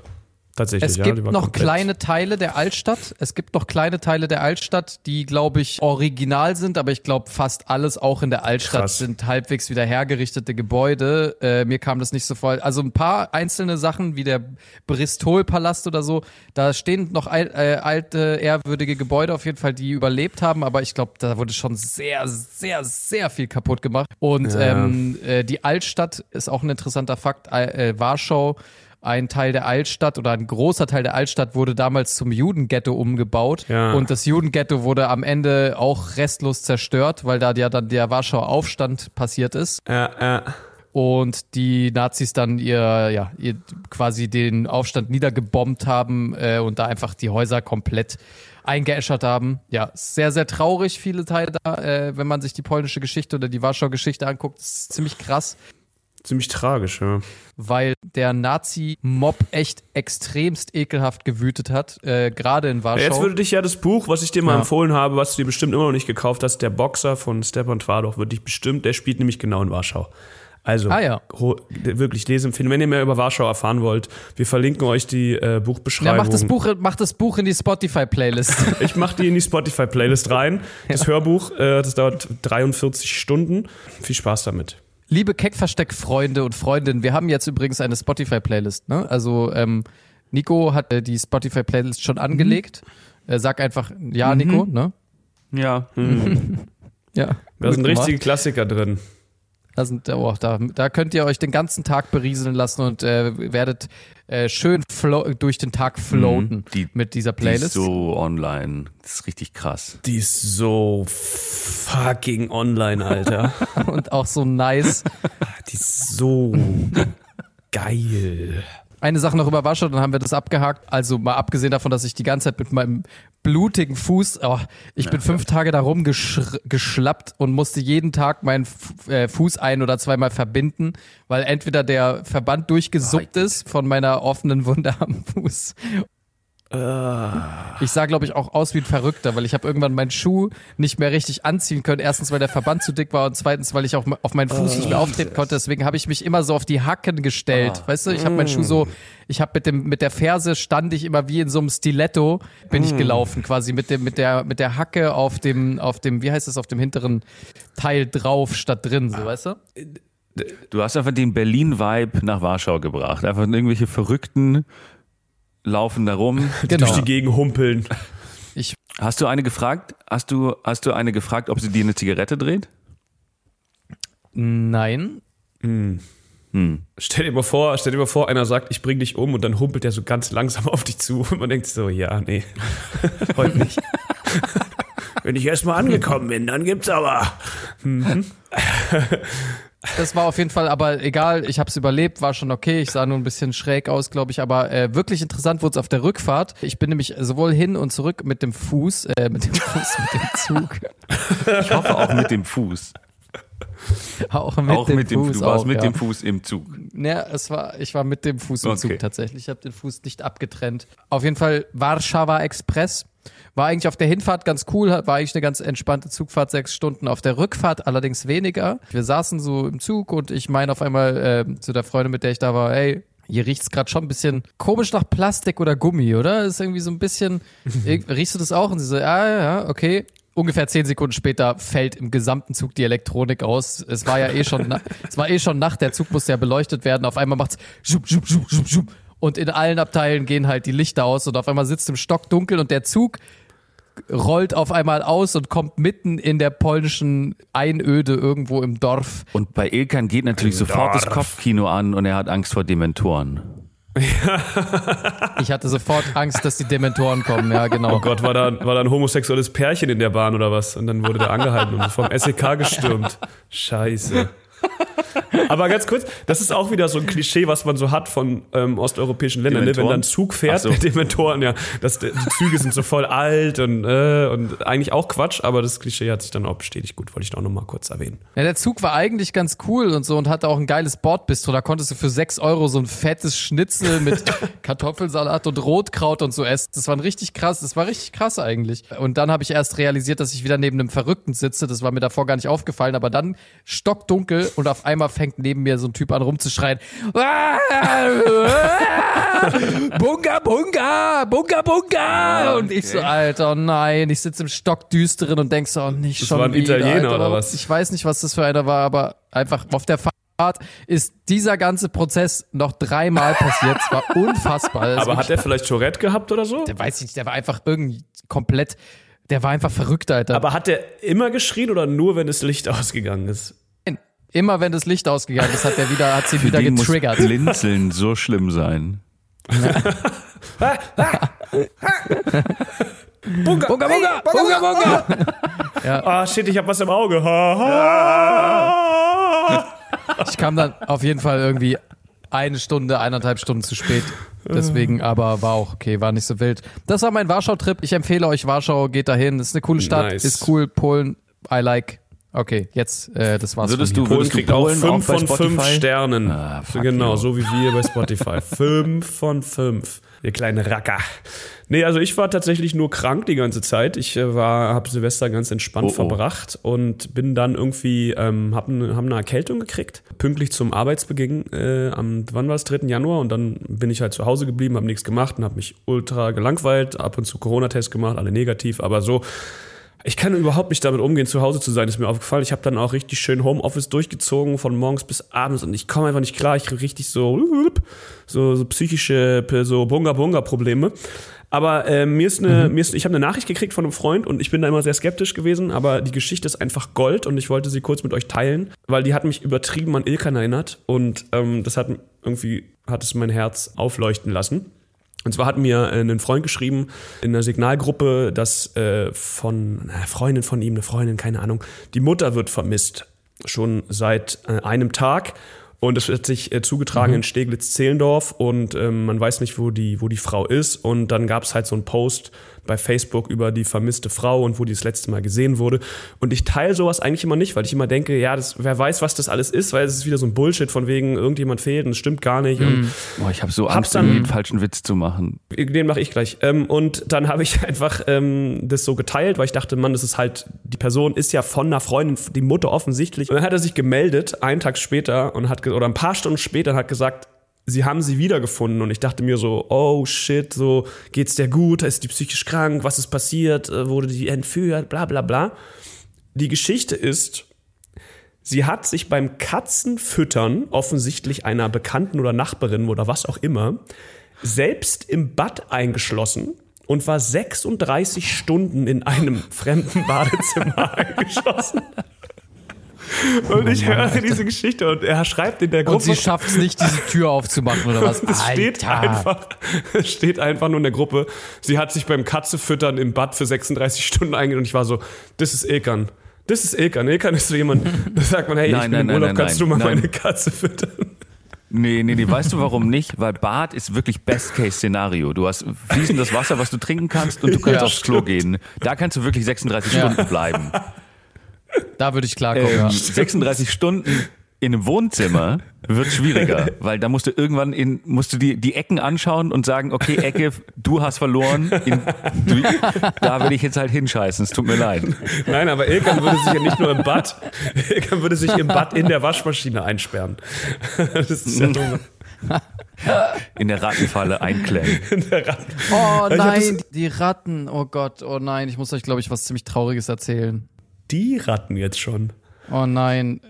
Tatsächlich, Es ja. gibt noch komplett- kleine Teile der Altstadt. Es gibt noch kleine Teile der Altstadt, die, glaube ich, original sind, aber ich glaube, fast alles auch in der Altstadt Krass. sind halbwegs wieder hergerichtete Gebäude. Äh, mir kam das nicht so voll. Also ein paar einzelne Sachen, wie der Bristol-Palast oder so, da stehen noch al äh, alte, ehrwürdige Gebäude auf jeden Fall, die überlebt haben, aber ich glaube, da wurde schon sehr, sehr, sehr viel kaputt gemacht. Und Ja. ähm, äh, die Altstadt ist auch ein interessanter Fakt. Äh, Warschau ein Teil der Altstadt oder ein großer Teil der Altstadt wurde damals zum Judenghetto umgebaut. Ja. Und das Judenghetto wurde am Ende auch restlos zerstört, weil da ja dann der Warschauer Aufstand passiert ist Äh, äh, und die Nazis dann ihr, ja, ihr quasi den Aufstand niedergebombt haben äh, und da einfach die Häuser komplett eingeäschert haben. Ja, sehr, sehr traurig, viele Teile da, äh, wenn man sich die polnische Geschichte oder die Warschau-Geschichte anguckt. Das ist ziemlich krass ziemlich tragisch, ja. weil der Nazi-Mob echt extremst ekelhaft gewütet hat, äh, gerade in Warschau. Jetzt würde dich ja das Buch, was ich dir mal Ja. empfohlen habe, was du dir bestimmt immer noch nicht gekauft hast, der Boxer von Stepan Twardoch, würde dich bestimmt, der spielt nämlich genau in Warschau. Also, Ah, ja. wirklich Leseempfehlung. Wenn ihr mehr über Warschau erfahren wollt, wir verlinken euch die äh, ja, Buchbeschreibung. mach das Buch, mach das Buch in die Spotify-Playlist. Ich mache die in die Spotify-Playlist rein. Das Hörbuch, äh, das dauert 43 Stunden. Viel Spaß damit. Liebe Keckversteck-Freunde und Freundinnen, wir haben jetzt übrigens eine Spotify-Playlist. Ne? Also ähm, Nico hat äh, die Spotify-Playlist schon angelegt. Äh, sag einfach ja, Nico. Ne? Ja. Ja. Da sind gemacht. richtige Klassiker drin. Da, sind, oh, da, da könnt ihr euch den ganzen Tag berieseln lassen und äh, werdet äh, schön durch den Tag floaten Die- mit dieser Die Playlist. ist so online. Das ist richtig krass. Die ist so fucking online, Alter. und auch so nice. Die ist so geil. Eine Sache noch über Warschau, dann haben wir das abgehakt. Also mal abgesehen davon, dass ich die ganze Zeit mit meinem blutigen Fuß, oh, ich bin fünf Tage da rumgeschlappt und musste jeden Tag meinen äh, Fuß ein- oder zweimal verbinden, weil entweder der Verband durchgesuppt ist von meiner offenen Wunde am Fuß. Ich sah, glaube ich, auch aus wie ein Verrückter, weil ich habe irgendwann meinen Schuh nicht mehr richtig anziehen können. Erstens, weil der Verband zu dick war und zweitens, weil ich auch auf meinen Fuß nicht mehr auftreten konnte. Deswegen habe ich mich immer so auf die Hacken gestellt. Weißt du, ich habe meinen Schuh so, ich habe mit dem mit der Ferse stand ich immer wie in so einem Stiletto bin ich gelaufen, quasi mit dem mit der mit der Hacke auf dem auf dem wie heißt es auf dem hinteren Teil drauf statt drin, so weißt du? Du hast einfach den Berlin-Vibe nach Warschau gebracht. Einfach irgendwelche Verrückten laufen da rum. Genau. Durch die Gegend humpeln. Ich Hast du eine gefragt? Hast du, hast du eine gefragt, ob sie dir eine Zigarette dreht? nein, Stell dir mal vor, stell dir mal vor, einer sagt, ich bring dich um und dann humpelt er so ganz langsam auf dich zu und man denkt so, ja, nee, heute nicht. Wenn ich erst mal angekommen bin, dann gibt's aber. Das war auf jeden Fall, aber egal, ich habe es überlebt, war schon okay. Ich sah nur ein bisschen schräg aus, glaube ich, aber äh, wirklich interessant wurde es auf der Rückfahrt. Ich bin nämlich sowohl hin und zurück mit dem Fuß, äh, mit dem Fuß, mit dem Zug, Ich hoffe auch mit dem Fuß. auch mit auch dem mit dem Fuß. Du warst auch, mit ja. dem Fuß im Zug. Ja, es war, ich war mit dem Fuß im Okay. Zug tatsächlich. Ich habe den Fuß nicht abgetrennt. Auf jeden Fall Warschauer Express. War eigentlich auf der Hinfahrt ganz cool, war eigentlich eine ganz entspannte Zugfahrt, sechs Stunden. Auf der Rückfahrt allerdings weniger. Wir saßen so im Zug und ich meine auf einmal äh, zu der Freundin, mit der ich da war, ey, hier riecht's gerade schon ein bisschen komisch nach Plastik oder Gummi, oder? Ist irgendwie so ein bisschen. riechst du das auch? Und sie so, ja, ja, ja, okay. ungefähr zehn Sekunden später fällt im gesamten Zug die Elektronik aus. Es war ja eh schon, es war eh schon Nacht, der Zug musste ja beleuchtet werden. Auf einmal macht's schub, schub, schub, schub, schub. und in allen Abteilen gehen halt die Lichter aus und auf einmal sitzt im Stock dunkel und der Zug rollt auf einmal aus und kommt mitten in der polnischen Einöde irgendwo im Dorf. Und bei Ilkan geht natürlich sofort das Kopfkino an und er hat Angst vor Dementoren. Ich hatte sofort Angst, dass die Dementoren kommen, ja, genau. Oh Gott, war da, war da ein homosexuelles Pärchen in der Bahn oder was? Und dann wurde der angehalten und vom SEK gestürmt. Scheiße. Aber ganz kurz, das ist auch wieder so ein Klischee, was man so hat von ähm, osteuropäischen Ländern, ne? wenn dann Zug fährt so. mit Dementoren, ja, das, die Züge sind so voll alt und, äh, und eigentlich auch Quatsch, aber das Klischee hat sich dann auch bestätigt. Gut, wollte ich auch noch mal kurz erwähnen. Ja, der Zug war eigentlich ganz cool und so und hatte auch ein geiles Bordbistro. Da konntest du für 6 Euro so ein fettes Schnitzel mit Kartoffelsalat und Rotkraut und so essen. Das war richtig krass. Das war richtig krass eigentlich. Und dann habe ich erst realisiert, dass ich wieder neben einem Verrückten sitze. Das war mir davor gar nicht aufgefallen. Aber dann stockdunkel und auf einmal fängt neben mir so ein Typ an rumzuschreien. Bunga, bunga, bunga, bunga. Und ich so, Alter, nein. Ich sitze im Stockdüsteren und denk so, oh, nicht Das schon war ein wieder, Italiener Alter. oder was? Ich weiß nicht, was das für einer war, aber einfach auf der Fahrt ist dieser ganze Prozess noch dreimal passiert. Es war unfassbar. Das ist Aber hat er vielleicht Tourette gehabt oder so? der weiß ich nicht, der war einfach irgendwie komplett, der war einfach verrückt, Alter. Aber hat er immer geschrien oder nur, wenn das Licht ausgegangen ist? Immer wenn das Licht ausgegangen ist, hat er wieder, hat sie wieder Den muss getriggert. Blinzeln so schlimm sein. Bunga, Bunga, bunga, bunga, bunga. Ah, shit, ich hab was im Auge. Ich kam dann auf jeden Fall irgendwie eine Stunde, eineinhalb Stunden zu spät. Deswegen, aber war auch okay, war nicht so wild. Das war mein Warschau-Trip. Ich empfehle euch Warschau, geht dahin. Ist eine coole Stadt, Nice. ist cool. Polen, I like. Okay, jetzt, äh, das war's. Würdest du-. Polen Würdest du kriegt auch Polen 5 auch bei von 5 Spotify? Sternen. Ah, fuck genau, you. so wie wir bei Spotify. 5 von 5. Ihr kleine Racker. Nee, also ich war tatsächlich nur krank die ganze Zeit. Ich äh, war, habe Silvester ganz entspannt Oh, oh. verbracht und bin dann irgendwie, ähm, hab, ne, hab eine Erkältung gekriegt. Pünktlich zum Arbeitsbeginn äh, am, wann war es, 3. Januar und dann bin ich halt zu Hause geblieben, habe nichts gemacht und habe mich ultra gelangweilt, ab und zu Corona-Test gemacht, alle negativ, aber so ich kann überhaupt nicht damit umgehen, zu Hause zu sein, ist mir aufgefallen. Ich habe dann auch richtig schön Homeoffice durchgezogen, von morgens bis abends und ich komme einfach nicht klar. Ich krieg richtig so, so, so psychische, so Bunga-Bunga-Probleme. Aber äh, mir ist eine, mir ist, ich habe eine Nachricht gekriegt von einem Freund und ich bin da immer sehr skeptisch gewesen, aber die Geschichte ist einfach Gold und ich wollte sie kurz mit euch teilen, weil die hat mich übertrieben an Ilkan erinnert und ähm, das hat irgendwie, hat es mein Herz aufleuchten lassen. Und zwar hat mir äh, ein Freund geschrieben in einer Signalgruppe, dass äh, von einer Freundin von ihm, eine Freundin, keine Ahnung, die Mutter wird vermisst. Schon seit äh, einem Tag. Und es wird sich äh, zugetragen in Steglitz-Zehlendorf und ähm, man weiß nicht, wo die, wo die Frau ist. Und dann gab es halt so einen Post bei Facebook über die vermisste Frau und wo die das letzte Mal gesehen wurde. Und ich teile sowas eigentlich immer nicht, weil ich immer denke, ja, das, wer weiß, was das alles ist, weil es ist wieder so ein Bullshit von wegen, irgendjemand fehlt und es stimmt gar nicht. Und Boah, ich habe so Angst, dann- einen falschen Witz zu machen. den mache ich gleich. Ähm, und dann habe ich einfach ähm, das so geteilt, weil ich dachte, Mann, das ist halt, die Person ist ja von einer Freundin, die Mutter offensichtlich. Und dann hat er sich gemeldet, einen Tag später und hat, oder ein paar Stunden später und hat gesagt, sie haben sie wiedergefunden. Und ich dachte mir so, oh shit, so geht's der gut, ist die psychisch krank, was ist passiert, Äh, wurde die entführt, bla bla bla. Die Geschichte ist, Sie hat sich beim Katzenfüttern, offensichtlich einer Bekannten oder Nachbarin oder was auch immer, selbst im Bad eingeschlossen und war 36 Stunden in einem fremden Badezimmer eingeschlossen. Und ich höre diese Geschichte und er schreibt in der Gruppe. Und sie schafft es nicht, diese Tür aufzumachen oder was? Es steht einfach, es steht einfach nur in der Gruppe. Sie hat sich beim Katzefüttern im Bad für 36 Stunden eingegangen und ich war so, das ist Ilkan. Das ist Ilkan. Ilkan ist so jemand, da sagt man, hey, Nein, ich bin nein, im Urlaub, nein, kannst nein, du mal nein. meine Katze füttern? Nee, nee, nee, weißt du warum nicht? Weil Bad ist wirklich Best-Case-Szenario. Du hast fließendes Wasser, was du trinken kannst und du kannst Ja, aufs Klo gehen. Da kannst du wirklich 36 Ja. Stunden bleiben. Da würde ich klarkommen, Ähm, ja. 36 Stunden in einem Wohnzimmer wird schwieriger, weil da musst du irgendwann in, musst du die, die Ecken anschauen und sagen, okay, Ecke, du hast verloren, in, du, da will ich jetzt halt hinscheißen, es tut mir leid. Nein, aber Ilkan würde sich ja nicht nur im Bad, Ilkan würde sich im Bad in der Waschmaschine einsperren. Das ist ja dumm. in der Rattenfalle einklemmen. Oh Ich hab nein, die Ratten. Oh Gott, oh nein. Ich muss euch, glaube ich, was ziemlich Trauriges erzählen. Die Ratten jetzt schon. Oh nein.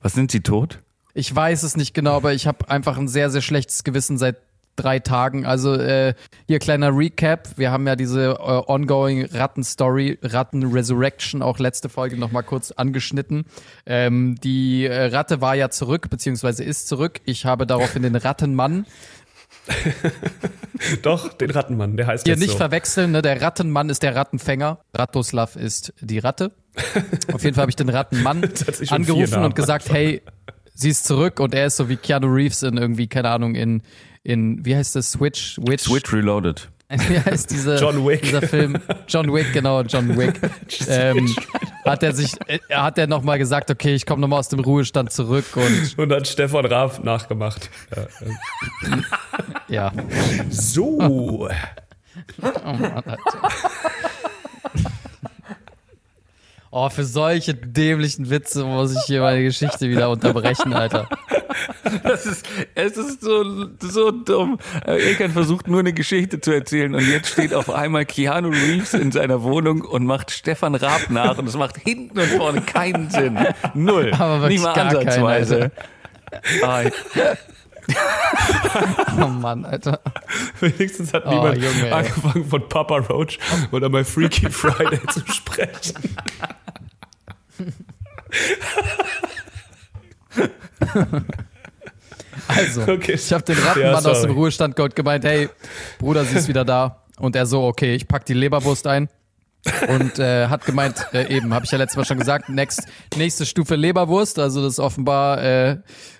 Was sind sie tot? Ich weiß es nicht genau, aber ich habe einfach ein sehr, sehr schlechtes Gewissen seit drei Tagen. Also äh, hier kleiner Recap. Wir haben ja diese äh, ongoing Ratten-Story, Ratten-Resurrection, auch letzte Folge nochmal kurz angeschnitten. Ähm, die äh, Ratte war ja zurück, beziehungsweise ist zurück. Ich habe daraufhin den Rattenmann Doch, den Rattenmann, der heißt Hier jetzt nicht so. verwechseln, ne? der Rattenmann ist der Rattenfänger. Ratoslav ist die Ratte. Auf jeden Fall habe ich den Rattenmann angerufen und gesagt, hey, sie ist zurück und er ist so wie Keanu Reeves in irgendwie, keine Ahnung, in, in wie heißt das, Switch? Witch? Switch Reloaded. Wie heißt diese, John Wick. dieser Film? John Wick, genau, John Wick. ähm, hat er sich, äh, hat er nochmal gesagt, okay, ich komme nochmal aus dem Ruhestand zurück und Und hat Stefan Raab nachgemacht. Ja, ja. So. Oh Mann, Alter. Oh, für solche dämlichen Witze muss ich hier meine Geschichte wieder unterbrechen, Alter. Das ist, es ist so, so dumm. Äh, Ilkan versucht nur eine Geschichte zu erzählen und jetzt steht auf einmal Keanu Reeves in seiner Wohnung und macht Stefan Raab nach und es macht hinten und vorne keinen Sinn. Null. Aber wirklich Nicht mal gar keinen, ansatzweise. Ah, Oh Mann, Alter. Wenigstens hat Oh, niemand Junge, angefangen von Papa Roach oder bei Freaky Friday zu sprechen. Also, Okay. ich habe den Ja, Rattenmann aus sorry. dem Ruhestand geholt, gemeint, hey, Bruder, sie ist wieder da. Und er so, okay, ich pack die Leberwurst ein. Und äh, hat gemeint, äh, eben, habe ich ja letztes Mal schon gesagt, next, nächste Stufe Leberwurst. Also das ist offenbar, äh,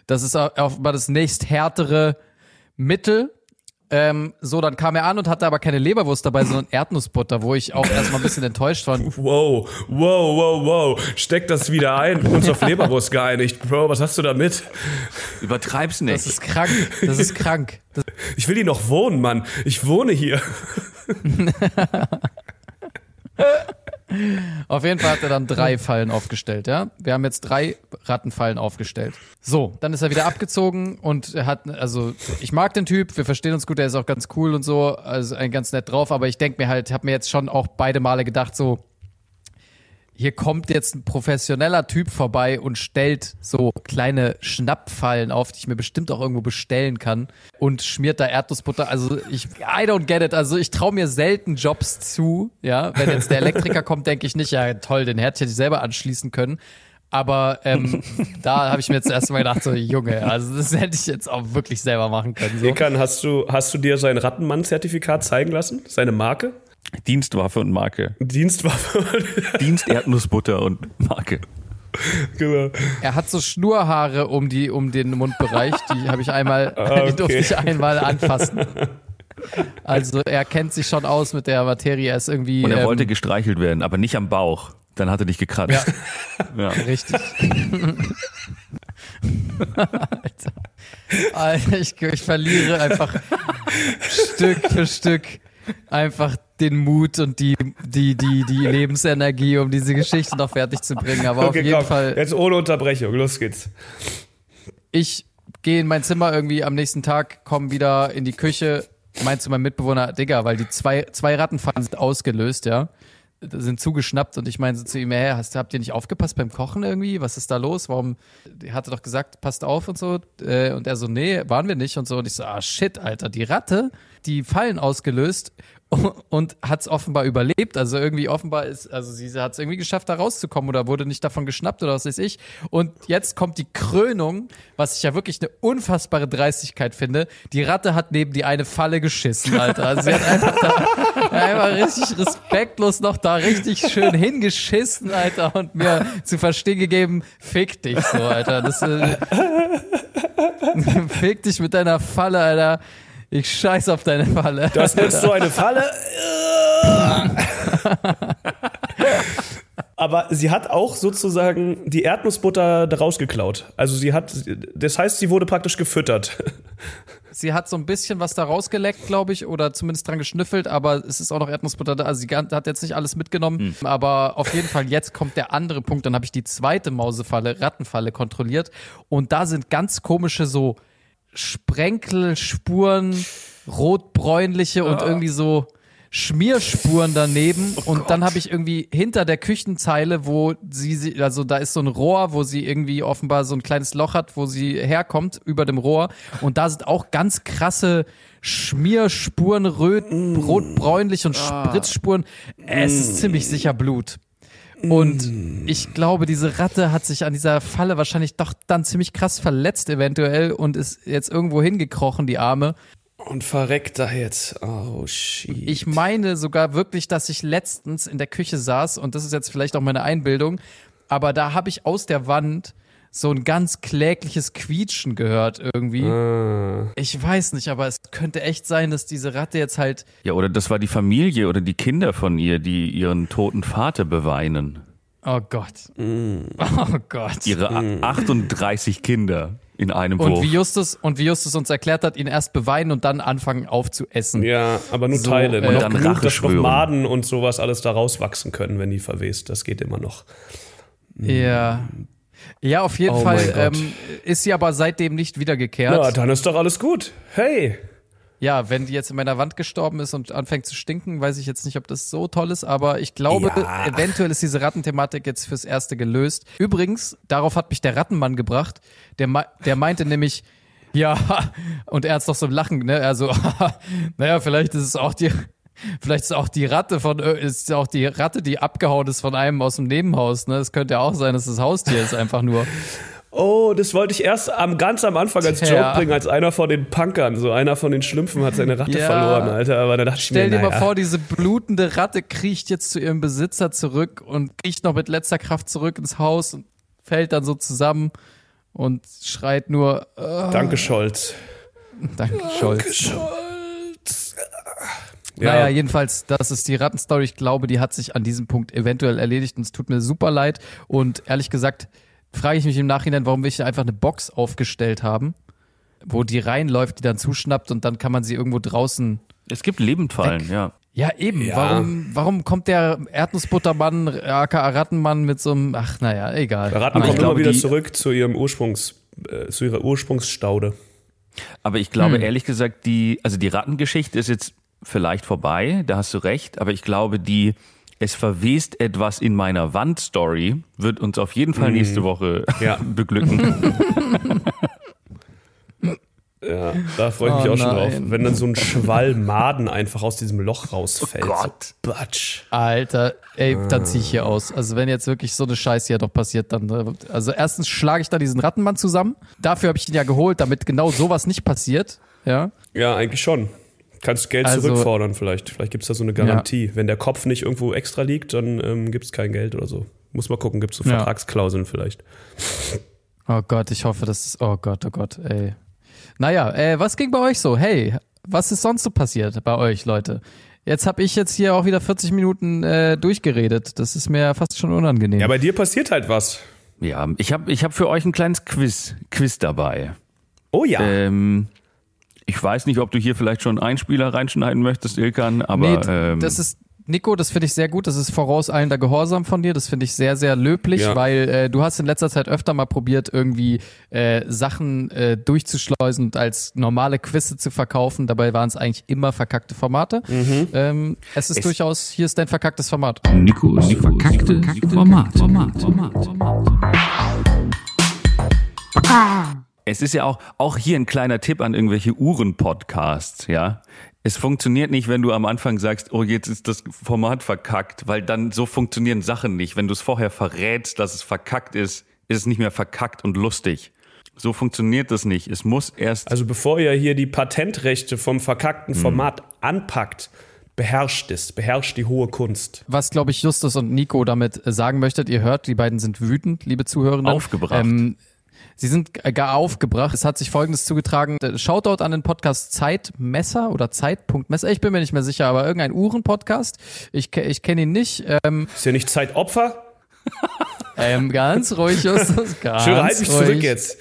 das ist offenbar das nächst härtere Mittel. Ähm, so, dann kam er an und hatte aber keine Leberwurst dabei, sondern Erdnussbutter, wo ich auch erstmal ein bisschen enttäuscht war. Wow, wow, wow, wow. Steck das wieder ein. Uns auf Leberwurst geeinigt. Bro, was hast du damit? übertreib's Das nicht. ist krank. Das ist krank. Das, Ich will hier noch wohnen, Mann. Ich wohne hier. Auf jeden Fall hat er dann drei Fallen aufgestellt, ja. Wir haben jetzt drei Rattenfallen aufgestellt. So, dann ist er wieder abgezogen und er hat, also ich mag den Typ, wir verstehen uns gut, er ist auch ganz cool und so, also ein ganz nett drauf, aber ich denke mir halt, habe mir jetzt schon auch beide Male gedacht, so, hier kommt jetzt ein professioneller Typ vorbei und stellt so kleine Schnappfallen auf, die ich mir bestimmt auch irgendwo bestellen kann und schmiert da Erdnussbutter. Also ich, I don't get it. Also ich traue mir selten Jobs zu. Ja, wenn jetzt der Elektriker kommt, denke ich nicht, ja toll, den Herd hätte ich selber anschließen können. Aber ähm, da habe ich mir jetzt erstmal gedacht, so Junge, also das hätte ich jetzt auch wirklich selber machen können. So. Ekan, hast du, hast du dir sein Rattenmann-Zertifikat zeigen lassen? Seine Marke? Dienstwaffe und Marke. Dienstwaffe. Dienst Erdnussbutter und Marke. genau. Er hat so Schnurhaare um die um den Mundbereich, die habe ich einmal, Ah, die durfte okay. ich einmal anfassen. Also er kennt sich schon aus mit der Materie. Er ist irgendwie Und er ähm, wollte gestreichelt werden, aber nicht am Bauch. Dann hat er dich gekratzt. Ja. richtig. Alter. Alter, ich, ich verliere einfach Stück für Stück einfach den Mut und die, die, die, die Lebensenergie, um diese Geschichte noch fertig zu bringen. Aber auf Okay, jeden komm. Fall. Jetzt ohne Unterbrechung. Los geht's. ich gehe in mein Zimmer irgendwie am nächsten Tag, komme wieder in die Küche, meint zu meinem Mitbewohner, Digga, weil die zwei, zwei Rattenfallen sind ausgelöst, ja. Sind zugeschnappt und ich meine so zu ihm, hä, hast, habt ihr nicht aufgepasst beim Kochen irgendwie? Was ist da los? Warum? Er hatte doch gesagt, passt auf und so. Äh, Und er so, nee, waren wir nicht und so. Und ich so, ah shit, Alter, die Ratte, die Fallen ausgelöst und hat es offenbar überlebt. Also irgendwie offenbar ist, also sie hat es irgendwie geschafft, da rauszukommen oder wurde nicht davon geschnappt oder was weiß ich. Und jetzt kommt die Krönung, was ich ja wirklich eine unfassbare Dreistigkeit finde. Die Ratte hat neben die eine Falle geschissen, Alter. Also sie hat einfach da, einfach richtig respektlos noch da richtig schön hingeschissen, Alter, und mir zu verstehen gegeben, fick dich so, Alter. Das, äh, fick dich mit deiner Falle, Alter. Ich scheiß auf deine Falle. Das nennst du eine Falle? Aber sie hat auch sozusagen die Erdnussbutter daraus geklaut. Also sie hat, das heißt, sie wurde praktisch gefüttert. Sie hat so ein bisschen was da rausgeleckt, glaube ich, oder zumindest dran geschnüffelt, aber es ist auch noch Erdnussbutter da. Also sie hat jetzt nicht alles mitgenommen, aber auf jeden Fall jetzt kommt der andere Punkt. Dann habe ich die zweite Mausefalle, Rattenfalle kontrolliert und da sind ganz komische so Sprenkelspuren, rotbräunliche und irgendwie so Schmierspuren daneben. Und dann habe ich irgendwie hinter der Küchenzeile, wo sie, also da ist so ein Rohr, wo sie irgendwie offenbar so ein kleines Loch hat, wo sie herkommt über dem Rohr. Und da sind auch ganz krasse Schmierspuren, röt, rotbräunlich und Spritzspuren. Es ist ziemlich sicher Blut. Und ich glaube, diese Ratte hat sich an dieser Falle wahrscheinlich doch dann ziemlich krass verletzt eventuell und ist jetzt irgendwo hingekrochen, die Arme. Und verreckt da jetzt. Oh, shit. Ich meine sogar wirklich, dass ich letztens in der Küche saß und das ist jetzt vielleicht auch meine Einbildung, aber da habe ich aus der Wand so ein ganz klägliches Quietschen gehört irgendwie. Ah. Ich weiß nicht, aber es könnte echt sein, dass diese Ratte jetzt halt Ja, oder das war die Familie oder die Kinder von ihr, die ihren toten Vater beweinen. Oh Gott. Mm. Oh Gott. Ihre a- 38 Kinder in einem Und Wurf. wie Justus und wie Justus uns erklärt hat, ihn erst beweinen und dann anfangen aufzuessen. Ja, aber nur So, Teile. äh, noch dann genug, Rache dass noch. Maden und sowas alles da rauswachsen können, wenn die verwest. Das geht immer noch. Ja. Ja, auf jeden Oh Fall ähm, ist sie aber seitdem nicht wiedergekehrt. Ja, dann ist doch alles gut. Hey. Ja, wenn die jetzt in meiner Wand gestorben ist und anfängt zu stinken, weiß ich jetzt nicht, ob das so toll ist, aber ich glaube, Ja. eventuell ist diese Rattenthematik jetzt fürs Erste gelöst. Übrigens, darauf hat mich der Rattenmann gebracht, der, der meinte nämlich, ja, und er hat's doch so im Lachen, ne? Also, naja, vielleicht ist es auch die, vielleicht ist auch die Ratte von, ö- ist auch die Ratte, die abgehauen ist von einem aus dem Nebenhaus, ne? Es könnte ja auch sein, dass das Haustier ist einfach nur. Oh, das wollte ich erst am, ganz am Anfang als Joke Tja. bringen, als einer von den Punkern. So einer von den Schlümpfen hat seine Ratte Ja. verloren, Alter. Aber da dachte ich Stell mir, dir naja. mal vor, diese blutende Ratte kriecht jetzt zu ihrem Besitzer zurück und kriecht noch mit letzter Kraft zurück ins Haus und fällt dann so zusammen und schreit nur, äh, Danke, Scholz. danke, Scholz. Scholz. Naja, Ja, jedenfalls, das ist die Rattenstory. Ich glaube, die hat sich an diesem Punkt eventuell erledigt und es tut mir super leid. Und ehrlich gesagt, frage ich mich im Nachhinein, warum wir nicht einfach eine Box aufgestellt haben, wo die reinläuft, die dann zuschnappt und dann kann man sie irgendwo draußen es gibt Lebendfallen, ja. Ja, eben. Ja. Warum, warum kommt der Erdnussbuttermann, aka Rattenmann mit so einem, ach naja, egal. Ratten kommen immer wieder zurück zu ihrem Ursprungs, äh, zu ihrer Ursprungsstaude. Aber ich glaube Hm. ehrlich gesagt, die, also die Rattengeschichte ist jetzt vielleicht vorbei, da hast du recht, aber ich glaube, die es verwest etwas in meiner Wand-Story wird uns auf jeden Fall nächste Woche Mhm. Ja. beglücken. Ja, da freue ich mich Oh auch schon drauf. Wenn dann so ein Schwall Maden einfach aus diesem Loch rausfällt. Oh Gott. So, Batsch. Alter, ey, dann zieh ich hier aus. Also wenn jetzt wirklich so eine Scheiße hier doch passiert, dann, äh, also erstens schlage ich da diesen Rattenmann zusammen. Dafür habe ich ihn ja geholt, damit genau sowas nicht passiert. Ja. Ja, eigentlich schon. Kannst Geld Also- zurückfordern vielleicht. Vielleicht gibt es da so eine Garantie. Wenn der Kopf nicht irgendwo extra liegt, dann ähm, gibt es kein Geld oder so. Muss mal gucken, gibt es so Ja. Vertragsklauseln vielleicht. Oh Gott, ich hoffe, das ist, oh Gott, oh Gott, ey. Naja, äh, was ging bei euch so? Hey, was ist sonst so passiert bei euch, Leute? Jetzt habe ich jetzt hier auch wieder 40 Minuten äh, durchgeredet. Das ist mir fast schon unangenehm. Ja, bei dir passiert halt was. Ja, ich habe ich hab für euch ein kleines Quiz, Quiz dabei. Oh ja. Ähm, ich weiß nicht, ob du hier vielleicht schon einen Einspieler reinschneiden möchtest, Ilkan, aber nee, ähm, das ist Nico, das finde ich sehr gut. Das ist vorauseilender Gehorsam von dir. Das finde ich sehr, sehr löblich, Ja. weil äh, du hast in letzter Zeit öfter mal probiert, irgendwie äh, Sachen äh, durchzuschleusen und als normale Quizze zu verkaufen. Dabei waren es eigentlich immer verkackte Formate. Mhm. Ähm, es ist Es- durchaus, hier ist dein verkacktes Format. Nikos verkackte Format. Format. Format. Format. Es ist ja auch, auch hier ein kleiner Tipp an irgendwelche Uhren-Podcasts, ja. Es funktioniert nicht, wenn du am Anfang sagst, oh, jetzt ist das Format verkackt, weil dann so funktionieren Sachen nicht. Wenn du es vorher verrätst, dass es verkackt ist, ist es nicht mehr verkackt und lustig. So funktioniert das nicht. Es muss erst. Also bevor ihr hier die Patentrechte vom Hm. verkackten Format anpackt, beherrscht es, beherrscht die hohe Kunst. Was, glaube ich, Justus und Nico damit äh, sagen möchtet, ihr hört, die beiden sind wütend, liebe Zuhörende. Aufgebracht. Ähm, sie sind g- gar aufgebracht. Es hat sich Folgendes zugetragen. Äh, Shoutout an den Podcast Zeitmesser oder Zeitpunktmesser. Ich bin mir nicht mehr sicher, aber irgendein Uhren-Podcast. Ich, ich kenne ihn nicht. Ähm, Ist ja nicht Zeitopfer? ähm, ganz ruhig, Justus. Ganz Schön, halt mich ruhig. zurück jetzt.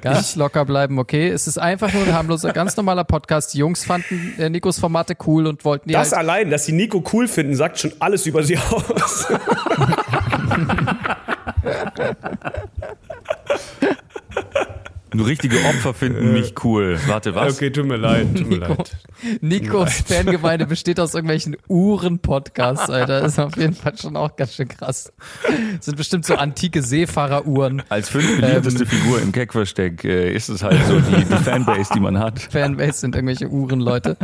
Ganz locker bleiben, okay? Es ist einfach nur ein harmloser, ganz normaler Podcast. Die Jungs fanden äh, Nikos Formate cool und wollten die Das halt allein, dass sie Nico cool finden, sagt schon alles über sie aus. Nur richtige Opfer finden mich cool. Warte, was? Okay, tut mir leid, tut mir Nico, leid. Nikos Fangemeinde besteht aus irgendwelchen Uhren-Podcasts, Alter. Das ist auf jeden Fall schon auch ganz schön krass. Das sind bestimmt so antike Seefahreruhren. Als fünftbeliebteste Figur im Keckversteck äh, ist es halt so die, die Fanbase, die man hat. Fanbase sind irgendwelche Uhrenleute.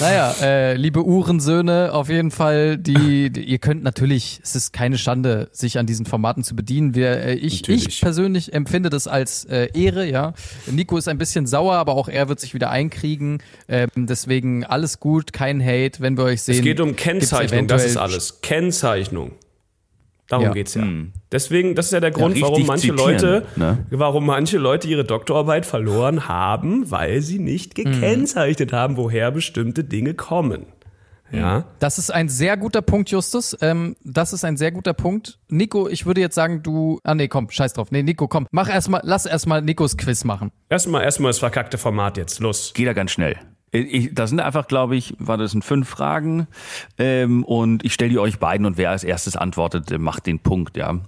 Naja, äh, liebe Uhrensöhne, auf jeden Fall, die, die, ihr könnt natürlich, es ist keine Schande, sich an diesen Formaten zu bedienen. Wir, äh, ich, ich persönlich empfinde das als äh, Ehre, ja. Nico ist ein bisschen sauer, aber auch er wird sich wieder einkriegen. Ähm, deswegen alles gut, kein Hate, wenn wir euch sehen. Es geht um Kennzeichnung, das ist alles. Kennzeichnung. Darum Ja. geht's ja. Hm. Deswegen, das ist ja der Grund, richtig warum manche zitieren, Leute, ne? warum manche Leute ihre Doktorarbeit verloren haben, weil sie nicht Mhm. gekennzeichnet haben, woher bestimmte Dinge kommen. Ja. Das ist ein sehr guter Punkt, Justus. Ähm, das ist ein sehr guter Punkt. Nico, ich würde jetzt sagen, du. Ah nee, komm, scheiß drauf. Nee, Nico, komm, mach erstmal, lass erstmal Nikos Quiz machen. Erstmal, erstmal das verkackte Format jetzt. Los. Geht da ganz schnell. Ich, das sind einfach, glaube ich, war das sind fünf Fragen ähm, und ich stelle die euch beiden und wer als erstes antwortet, macht den Punkt, ja.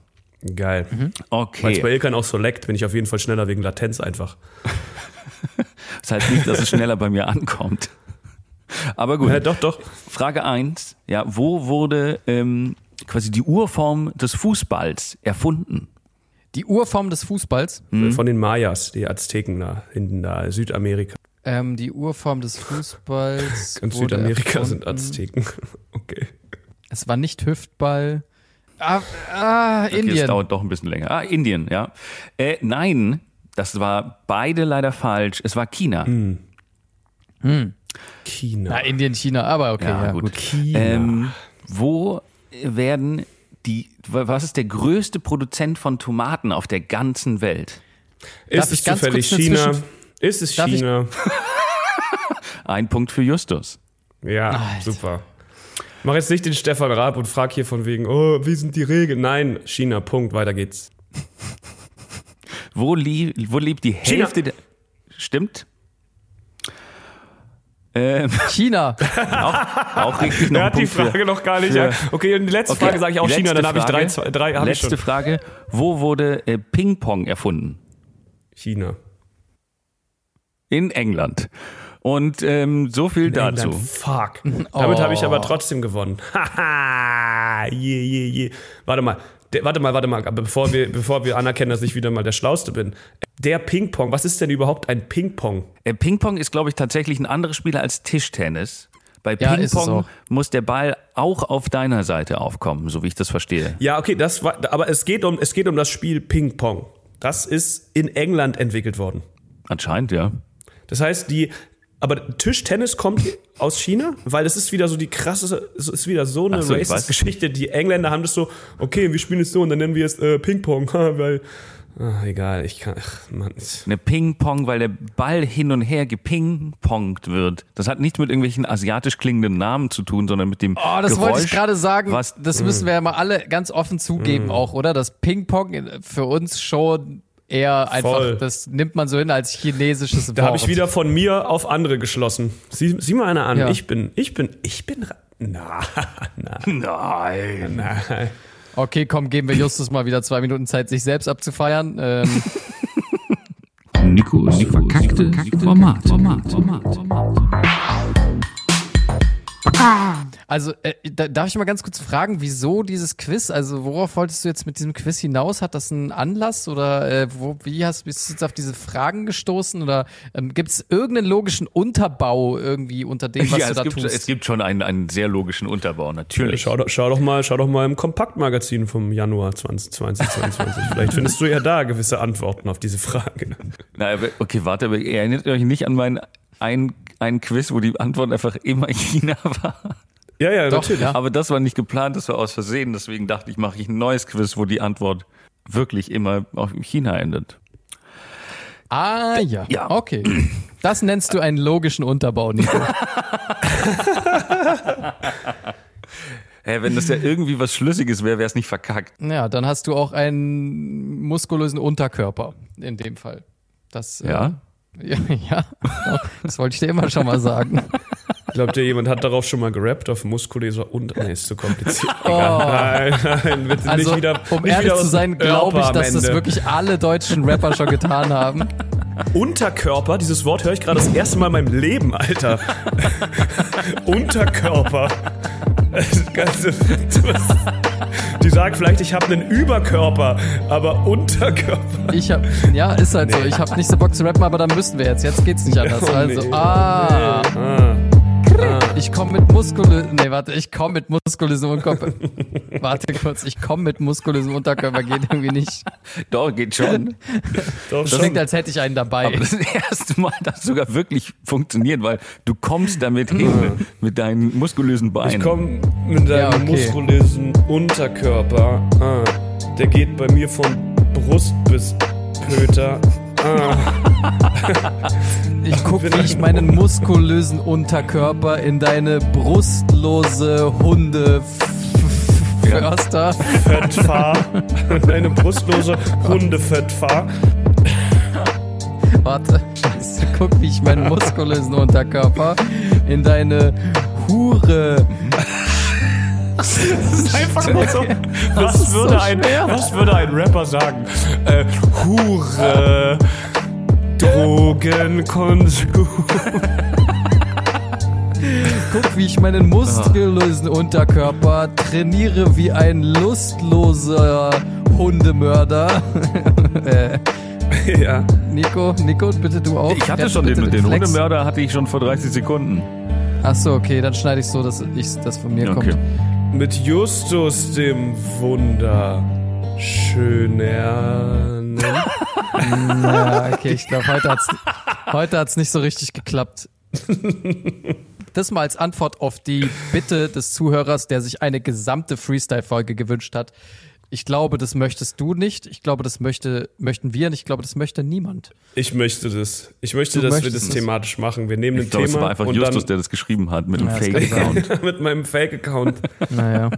Geil. Mhm. Weil es Okay. bei Ilkan auch so leckt, bin ich auf jeden Fall schneller wegen Latenz einfach. Das heißt nicht, dass es schneller bei mir ankommt. Aber gut. Ja, doch, doch. Frage eins: ja, wo wurde ähm, quasi die Urform des Fußballs erfunden? Die Urform des Fußballs. Äh, Von den Mayas, die Azteken da hinten da, Südamerika. Ähm, die Urform des Fußballs. Und wurde Südamerika sind erfunden. Azteken. Okay. Es war nicht Hüftball. Ah, ah Okay, Indien. dauert doch ein bisschen länger. Ah, Indien, ja. Äh, nein, das war beide leider falsch. Es war China. China. Na, Indien, China, aber okay, ja, Ja, gut. gut. China. Ähm, wo werden die, was ist der größte Produzent von Tomaten auf der ganzen Welt? ist darf es ich ganz zufällig China? Ist es Darf China? Ein Punkt für Justus. Ja, Alter. super. Mach jetzt nicht den Stefan Raab und frag hier von wegen, oh, wie sind die Regeln? Nein, China, Punkt, weiter geht's. Wo, lie wo lebt die China. Hälfte der. Stimmt? Ähm, China. auch, auch richtig noch Er hat die für- Frage noch gar nicht. für- ja. Okay, und die letzte Okay, Frage sage ich auch letzte China, dann habe ich drei, zwei, drei hab ich Letzte schon. Frage. Wo wurde äh, Ping-Pong erfunden? China. In England. Und ähm, so viel dazu. England, fuck. Damit habe ich Oh. aber trotzdem gewonnen. Haha, je, je, je. Warte mal, der, warte mal, warte mal, aber bevor wir, bevor wir anerkennen, dass ich wieder mal der Schlauste bin. Der Ping-Pong, was ist denn überhaupt ein Ping-Pong? Äh, Ping-Pong ist, glaube ich, tatsächlich ein anderes Spiel als Tischtennis. Bei Ja, Ping-Pong muss der Ball auch auf deiner Seite aufkommen, so wie ich das verstehe. Ja, okay, das war, aber es geht um, es geht um das Spiel Ping-Pong. Das ist in England entwickelt worden. Anscheinend, ja. Das heißt, die, aber Tischtennis kommt aus China, weil es ist wieder so die krasse, es ist wieder so eine Ach so, ich Racist-Geschichte. Die Engländer haben das so, okay, wir spielen es so und dann nennen wir es äh, Ping-Pong, weil, ah, egal, ich kann, ach, Mann. Eine Ping-Pong, weil der Ball hin und her geping-pongt wird. Das hat nichts mit irgendwelchen asiatisch klingenden Namen zu tun, sondern mit dem Oh, das Geräusch, wollte ich gerade sagen. Was, das müssen wir ja mal alle ganz offen zugeben auch, oder? Das Ping-Pong für uns schon eher einfach, Voll. das nimmt man so hin als chinesisches Wort. Da habe ich wieder von mir auf andere geschlossen. Sieh, sieh mal einer an. Ja. Ich bin, ich bin, ich bin, ra- na, na, Nein. nein. Okay, komm, geben wir Justus mal wieder zwei Minuten Zeit, sich selbst abzufeiern. Ähm, Nikos verkackte Format. Format. Format. Format. Also, äh, da, darf ich mal ganz kurz fragen, wieso dieses Quiz? Also, worauf wolltest du jetzt mit diesem Quiz hinaus? Hat das einen Anlass oder äh, wo, wie hast bist du jetzt auf diese Fragen gestoßen? Oder ähm, gibt es irgendeinen logischen Unterbau irgendwie unter dem, was Ja, du es da gibt, tust? es gibt schon einen, einen sehr logischen Unterbau, natürlich. Schau, doch- schau doch mal, schau doch mal im Kompaktmagazin vom Januar 2022. Vielleicht findest du ja da gewisse Antworten auf diese Frage. Na, aber, okay, warte, aber ihr erinnert euch nicht an mein ein, ein Quiz, wo die Antwort einfach immer China war. Ja, ja, Doch, natürlich. ja. Aber das war nicht geplant, das war aus Versehen. Deswegen dachte ich, mache ich ein neues Quiz, wo die Antwort wirklich immer auf China endet. Ah, ja. Ja. Okay. Das nennst du einen logischen Unterbau, Nico. Hä, wenn das ja irgendwie was Schlüssiges wäre, wäre es nicht verkackt. Ja, dann hast du auch einen muskulösen Unterkörper in dem Fall. Das, äh, Ja? ja, ja. Das wollte ich dir immer schon mal sagen. Glaubt ihr, jemand hat darauf schon mal gerappt auf muskulöser und. Nee, ist zu kompliziert. Egal. Nein, nein, bitte Also, nicht wieder. um nicht ehrlich wieder zu sein, glaube ich, dass das wirklich alle deutschen Rapper schon getan haben. Unterkörper, dieses Wort höre ich gerade das erste Mal in meinem Leben, Alter. Unterkörper, die sagen vielleicht, ich habe einen Überkörper, aber Unterkörper. Ich hab, ja, ist halt so. Ich hab nicht so Bock zu rappen, aber dann müssen wir jetzt. Jetzt geht's nicht anders. Oh, also, nee. ah, Ah. Ich komme mit muskulösen, nee, warte, ich komme mit muskulösem Unterkörper. warte kurz, ich komme mit muskulösem Unterkörper, geht irgendwie nicht. Doch, geht schon. Doch, Das schon. klingt, als hätte ich einen dabei. Aber das erste Mal hat das sogar wirklich funktioniert, weil du kommst damit hin, mit deinen muskulösen Beinen. Ich komme mit deinem Ja, okay. muskulösen Unterkörper. Ah, der geht bei mir von Brust bis Pöter. Ah, Ich guck, bin wie ich ein- meinen muskulösen Unterkörper in deine brustlose Hunde Förster. Fettfahr. Deine brustlose Hundefettfahr. Warte, scheiße, guck, wie ich meinen muskulösen Unterkörper in deine Hure. Das ist einfach nur so. Was, ist würde, so ein, was würde ein Rapper sagen? Äh, Hure. Drogenkonsum. Guck, wie ich meinen muskulösen Unterkörper trainiere wie ein lustloser Hundemörder. äh, Ja. Nico, Nico, bitte du auch. ich hatte Kannst schon den, den Flex- Hundemörder hatte ich schon vor 30 Sekunden. Ach so, okay, dann schneide ich so, dass ich das von mir Okay. kommt. Mit Justus dem Wunder. Schöner. Ja, okay, ich glaube, heute hat's, heute hat's nicht so richtig geklappt. Das mal als Antwort auf die Bitte des Zuhörers, der sich eine gesamte Freestyle-Folge gewünscht hat. Ich glaube, das möchtest du nicht. Ich glaube, das möchte, möchten wir nicht. Ich glaube, das möchte niemand. Ich möchte das. Ich möchte, Du dass wir das es. thematisch machen. Wir nehmen ein Ich glaube, es Thema war einfach und Justus, dann der das geschrieben hat mit einem Ja, das Fake-Account. mit meinem Fake-Account Naja.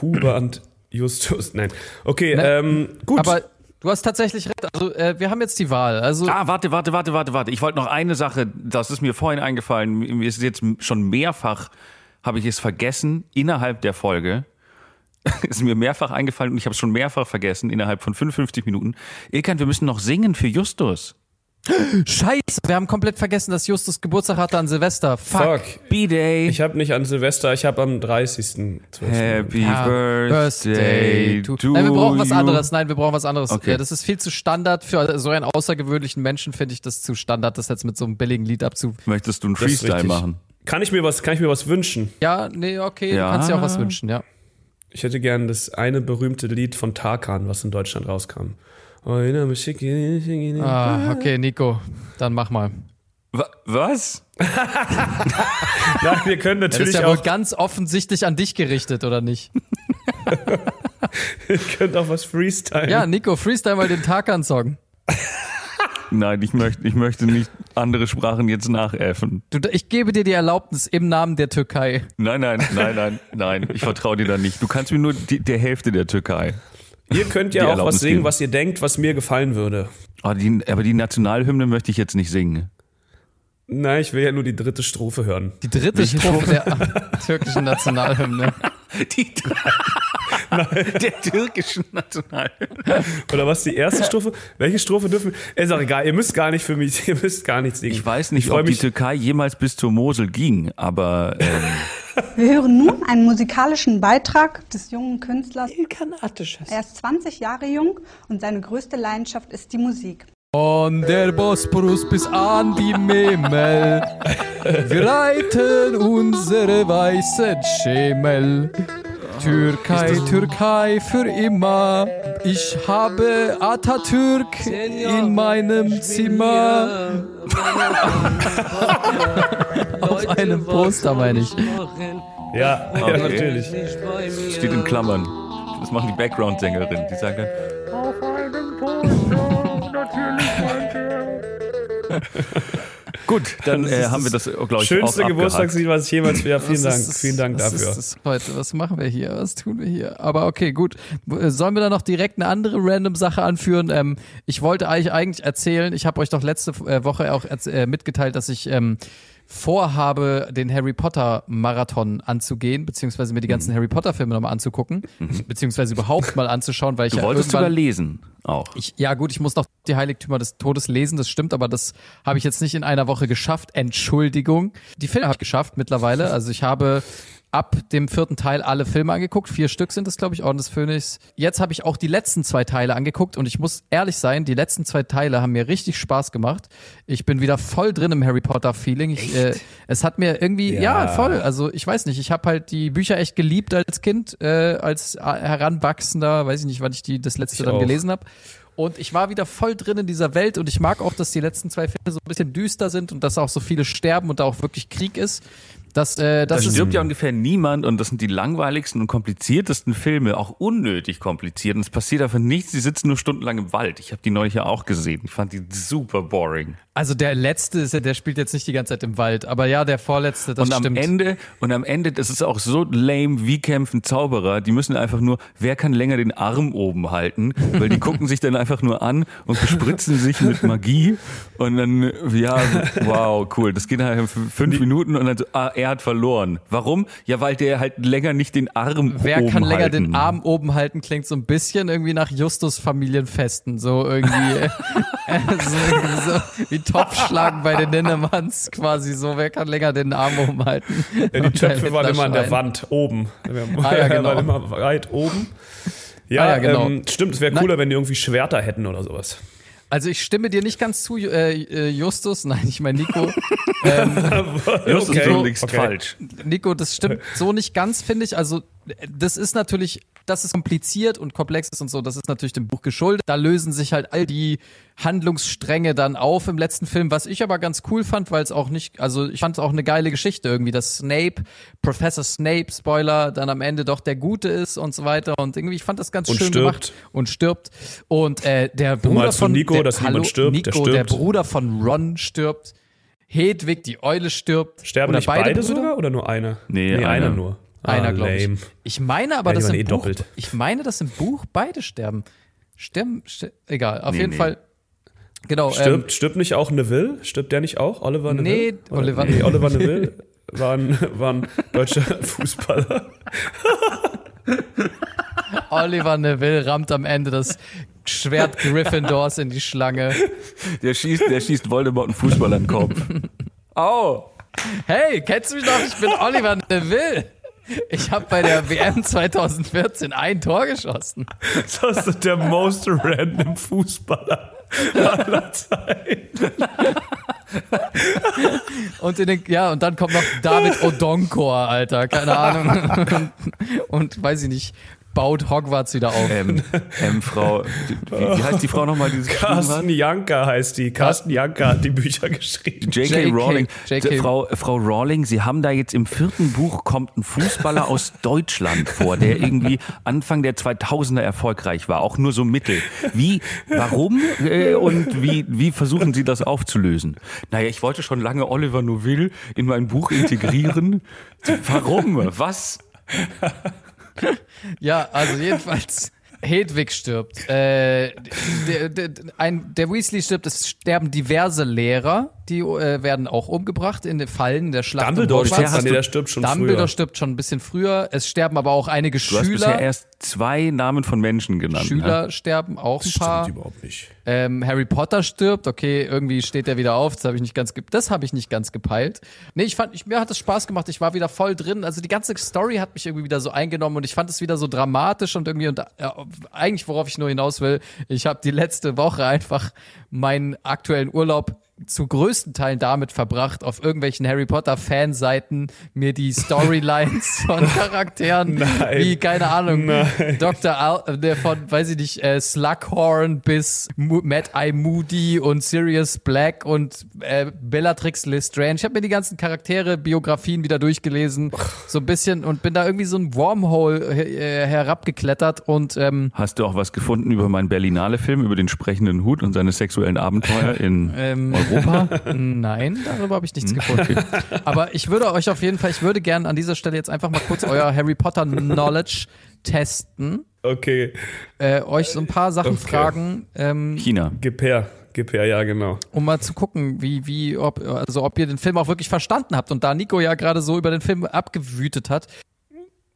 Huber und Justus. Nein. Okay, Ne, ähm, gut. Aber du hast tatsächlich recht. Also, äh, wir haben jetzt die Wahl. Also, Ah, warte, warte, warte, warte, warte. Ich wollte noch eine Sache, das ist mir vorhin eingefallen. Mir ist jetzt schon mehrfach, habe ich es vergessen, innerhalb der Folge. ist mir mehrfach eingefallen und ich habe es schon mehrfach vergessen, innerhalb von 55 Minuten. Ilkan, wir müssen noch singen für Justus. Scheiße, wir haben komplett vergessen, dass Justus Geburtstag hatte an Silvester. Fuck. Fuck. B-Day. Ich habe nicht an Silvester, ich habe am 30. Happy Ja, Birthday to, Nein, wir brauchen was you. anderes. Nein, wir brauchen was anderes. Okay. Ja, das ist viel zu Standard. Für so einen außergewöhnlichen Menschen finde ich das zu Standard, das jetzt mit so einem billigen Lied abzu. Möchtest du einen Freestyle machen? Kann ich mir was, kann ich mir was wünschen? Ja, nee, okay, Ja. du kannst dir auch was wünschen, ja. Ich hätte gern das eine berühmte Lied von Tarkan, was in Deutschland rauskam. Oh, Ah, okay, Nico, dann mach mal. Wa- Was? Nein, wir können Das ist natürlich ja wohl ganz offensichtlich an dich gerichtet, oder nicht? ihr könnt auch was freestylen. Ja, Nico, freestyle mal den Tarkan-Song. Nein, ich möchte, ich möchte nicht andere Sprachen jetzt nachäffen. Du, ich gebe dir die Erlaubnis im Namen der Türkei. Nein, nein, nein, nein, nein. Ich vertraue dir da nicht. Du kannst mir nur die, der Hälfte der Türkei. Ihr könnt ja auch Erlaubnis was singen, geben. was ihr denkt, was mir gefallen würde. Oh, die, aber die Nationalhymne möchte ich jetzt nicht singen. Nein, ich will ja nur die dritte Strophe hören. Die dritte Welche Strophe der türkischen Nationalhymne. Die der türkischen Nationalhymne. Oder was, die erste Strophe? Welche Strophe dürfen wir? Ist auch egal, ihr müsst gar nicht für mich, ihr müsst gar nicht singen. Ich weiß nicht, freu ob die mich- Türkei jemals bis zur Mosel ging, aber ähm, Wir hören nun einen musikalischen Beitrag des jungen Künstlers. İlkan Ateşes. Er ist 20 Jahre jung und seine größte Leidenschaft ist die Musik. Von der Bosporus bis an die Memel. Wir reiten unsere weißen Schemel. Türkei, Türkei für immer. Ich habe Atatürk in meinem Zimmer. Auf einem Poster, meine ich. Ja, ja, natürlich. steht in Klammern. Das machen die Background-Sängerinnen. Die sagen dann, Gut, dann äh, ist haben wir das, glaube ich, Schönste Geburtstagslied, was ich jemals. Ja, vielen Dank, ist das- vielen Dank was dafür. Ist das heute? Was machen wir hier? Was tun wir hier? Aber okay, gut. W- Sollen wir da noch direkt eine andere random Sache anführen? Ähm, ich wollte euch eigentlich erzählen, ich habe euch doch letzte äh, Woche auch äh, mitgeteilt, dass ich ähm, vorhabe, den Harry Potter Marathon anzugehen, beziehungsweise mir die ganzen Harry Potter Filme nochmal anzugucken, beziehungsweise überhaupt mal anzuschauen, weil ich Du ja wolltest sogar lesen auch. ich, ja gut, ich muss noch die Heiligtümer des Todes lesen, das stimmt, aber das habe ich jetzt nicht in einer Woche geschafft. Entschuldigung. Die Filme habe ich geschafft mittlerweile. Also ich habe ab dem vierten Teil alle Filme angeguckt. Vier Stück sind es, glaube ich, Orden des Phönix. Jetzt habe ich auch die letzten zwei Teile angeguckt und ich muss ehrlich sein, die letzten zwei Teile haben mir richtig Spaß gemacht. Ich bin wieder voll drin im Harry Potter Feeling. Ich, äh, es hat mir irgendwie, ja. Ja. voll. Also ich weiß nicht, ich habe halt die Bücher echt geliebt als Kind, äh, als Heranwachsender. Weiß ich nicht, wann ich die das letzte Ich dann auch. gelesen habe. Und ich war wieder voll drin in dieser Welt und ich mag auch, dass die letzten zwei Filme so ein bisschen düster sind und dass auch so viele sterben und da auch wirklich Krieg ist. Das, äh, das Da stirbt ja ungefähr niemand und das sind die langweiligsten und kompliziertesten Filme, auch unnötig kompliziert. Und es passiert einfach nichts, die sitzen nur stundenlang im Wald. Ich habe die neulich ja auch gesehen. Ich fand die super boring. Also der letzte ist ja, der spielt jetzt nicht die ganze Zeit im Wald, aber ja, der vorletzte, das und am stimmt. Ende, und am Ende, das ist auch so lame, wie kämpfen Zauberer. Die müssen einfach nur, wer kann länger den Arm oben halten? Weil die gucken sich dann einfach nur an und bespritzen sich mit Magie. Und dann, ja, wow, cool. Das geht halt fünf Minuten und dann so, ah, er hat verloren. Warum? Ja, weil der halt länger nicht den Arm Wer oben kann länger halten. den Arm oben halten, klingt so ein bisschen irgendwie nach Justus Familienfesten, so irgendwie äh, so, so wie Topfschlagen bei den Ninnemanns quasi so, wer kann länger den Arm oben halten? Ja, die Töpfe waren immer an der. Wand, oben. Ah, ja, genau. waren immer weit oben. Ja, Ah, ja, genau. ähm, stimmt, es wäre Nein. cooler, wenn die irgendwie Schwerter hätten oder sowas. Also ich stimme dir nicht ganz zu, äh, äh, Justus, nein, ich meine Nico. ähm, Justus, Okay. du liegst Okay. falsch. Nico, das stimmt so nicht ganz, finde ich. Also, das ist natürlich, dass es kompliziert und komplex ist und so, das ist natürlich dem Buch geschuldet. Da lösen sich halt all die Handlungsstränge dann auf im letzten Film, was ich aber ganz cool fand, weil es auch nicht, also ich fand es auch eine geile Geschichte irgendwie, dass Snape, Professor Snape, Spoiler, dann am Ende doch der Gute ist und so weiter und irgendwie, ich fand das ganz Und schön stirbt. gemacht und stirbt. Und äh, der Bruder von Nico, der, dass Hallo, stirbt? Der Nico, der stirbt. Bruder von Ron stirbt. Hedwig, die Eule stirbt. Sterben Oder nicht beide, Brüder? sogar oder nur einer? Nee, einer einer. nur. Einer, ah, glaube ich. Ich meine aber, Ja, dass im eh Buch, doppelt. ich meine, dass im Buch beide sterben. Sterben, ster egal, auf Nee, jeden nee. Fall. Genau, Stirbt, stirbt nicht auch Neville? Stirbt der nicht auch? Oliver Nee, Neville? Oder- Oliver- nee, Oliver Neville war ein, war ein deutscher Fußballer. ähm, Oliver Neville rammt am Ende das Schwert Gryffindors in die Schlange. Der schießt, der schießt Voldemort einen Fußball an den Kopf. Au! Hey, kennst du mich noch? Ich bin Oliver Neville. Ich habe bei der WM 2014 ein Tor geschossen. Das ist der most random Fußballer aller Zeiten. Und in den, ja, und dann kommt noch David Odonkor, Alter, keine Ahnung. Und, und weiß ich nicht, baut Hogwarts wieder auf. Ähm, ähm, Frau, wie, wie heißt die Frau nochmal, die? Carsten Janka heißt die. Carsten Janka hat die Bücher geschrieben. J.K. Rowling. JK. Frau, Frau Rowling, Sie haben da jetzt im vierten Buch kommt ein Fußballer aus Deutschland vor, der irgendwie Anfang der 2000er erfolgreich war, auch nur so mittel. Wie, warum äh, und wie, wie versuchen Sie das aufzulösen? Naja, ich wollte schon lange Oliver Noville in mein Buch integrieren. Warum? Was? Ja, also jedenfalls. Hedwig stirbt. Äh, der, der, ein, der Weasley stirbt. Es sterben diverse Lehrer, die äh, werden auch umgebracht in den Fallen der Schlacht. um Dumbledore Hogwarts. stirbt, nee, du- der stirbt schon Dumbledore früher. stirbt schon ein bisschen früher. Es sterben aber auch einige Du hast bisher Schüler. erst zwei Namen von Menschen genannt. ne? Schüler sterben auch ein paar. Stimmt überhaupt nicht. Ähm, Harry Potter stirbt, okay, irgendwie steht er wieder auf. Das habe ich nicht ganz, ge das habe ich nicht ganz gepeilt. Nee, ich fand, ich, mir hat es Spaß gemacht. Ich war wieder voll drin. Also die ganze Story hat mich irgendwie wieder so eingenommen und ich fand es wieder so dramatisch und irgendwie und äh, eigentlich worauf ich nur hinaus will. Ich habe die letzte Woche einfach meinen aktuellen Urlaub zu größten Teilen damit verbracht, auf irgendwelchen Harry Potter Fanseiten mir die Storylines von Charakteren Nein. wie keine Ahnung Nein. Dr. Al, der von weiß ich nicht äh, Slughorn bis Mo Mad Eye Moody und Sirius Black und äh, Bellatrix Lestrange. Ich habe mir die ganzen Charaktere Biografien wieder durchgelesen, so ein bisschen und bin da irgendwie so ein Wormhole äh, herabgeklettert und ähm, Hast du auch was gefunden über meinen Berlinale-Film, über den sprechenden Hut und seine sexuellen Abenteuer in Ähm, Europa? Nein, darüber habe ich nichts gefunden. Aber ich würde euch auf jeden Fall, ich würde gerne an dieser Stelle jetzt einfach mal kurz euer Harry Potter Knowledge testen, Okay, äh, euch so ein paar Sachen Okay. fragen, ähm, China. gib her. Gib her, ja, genau. um mal zu gucken, wie, wie, ob, also ob ihr den Film auch wirklich verstanden habt. Und da Nico ja gerade so über den Film abgewütet hat,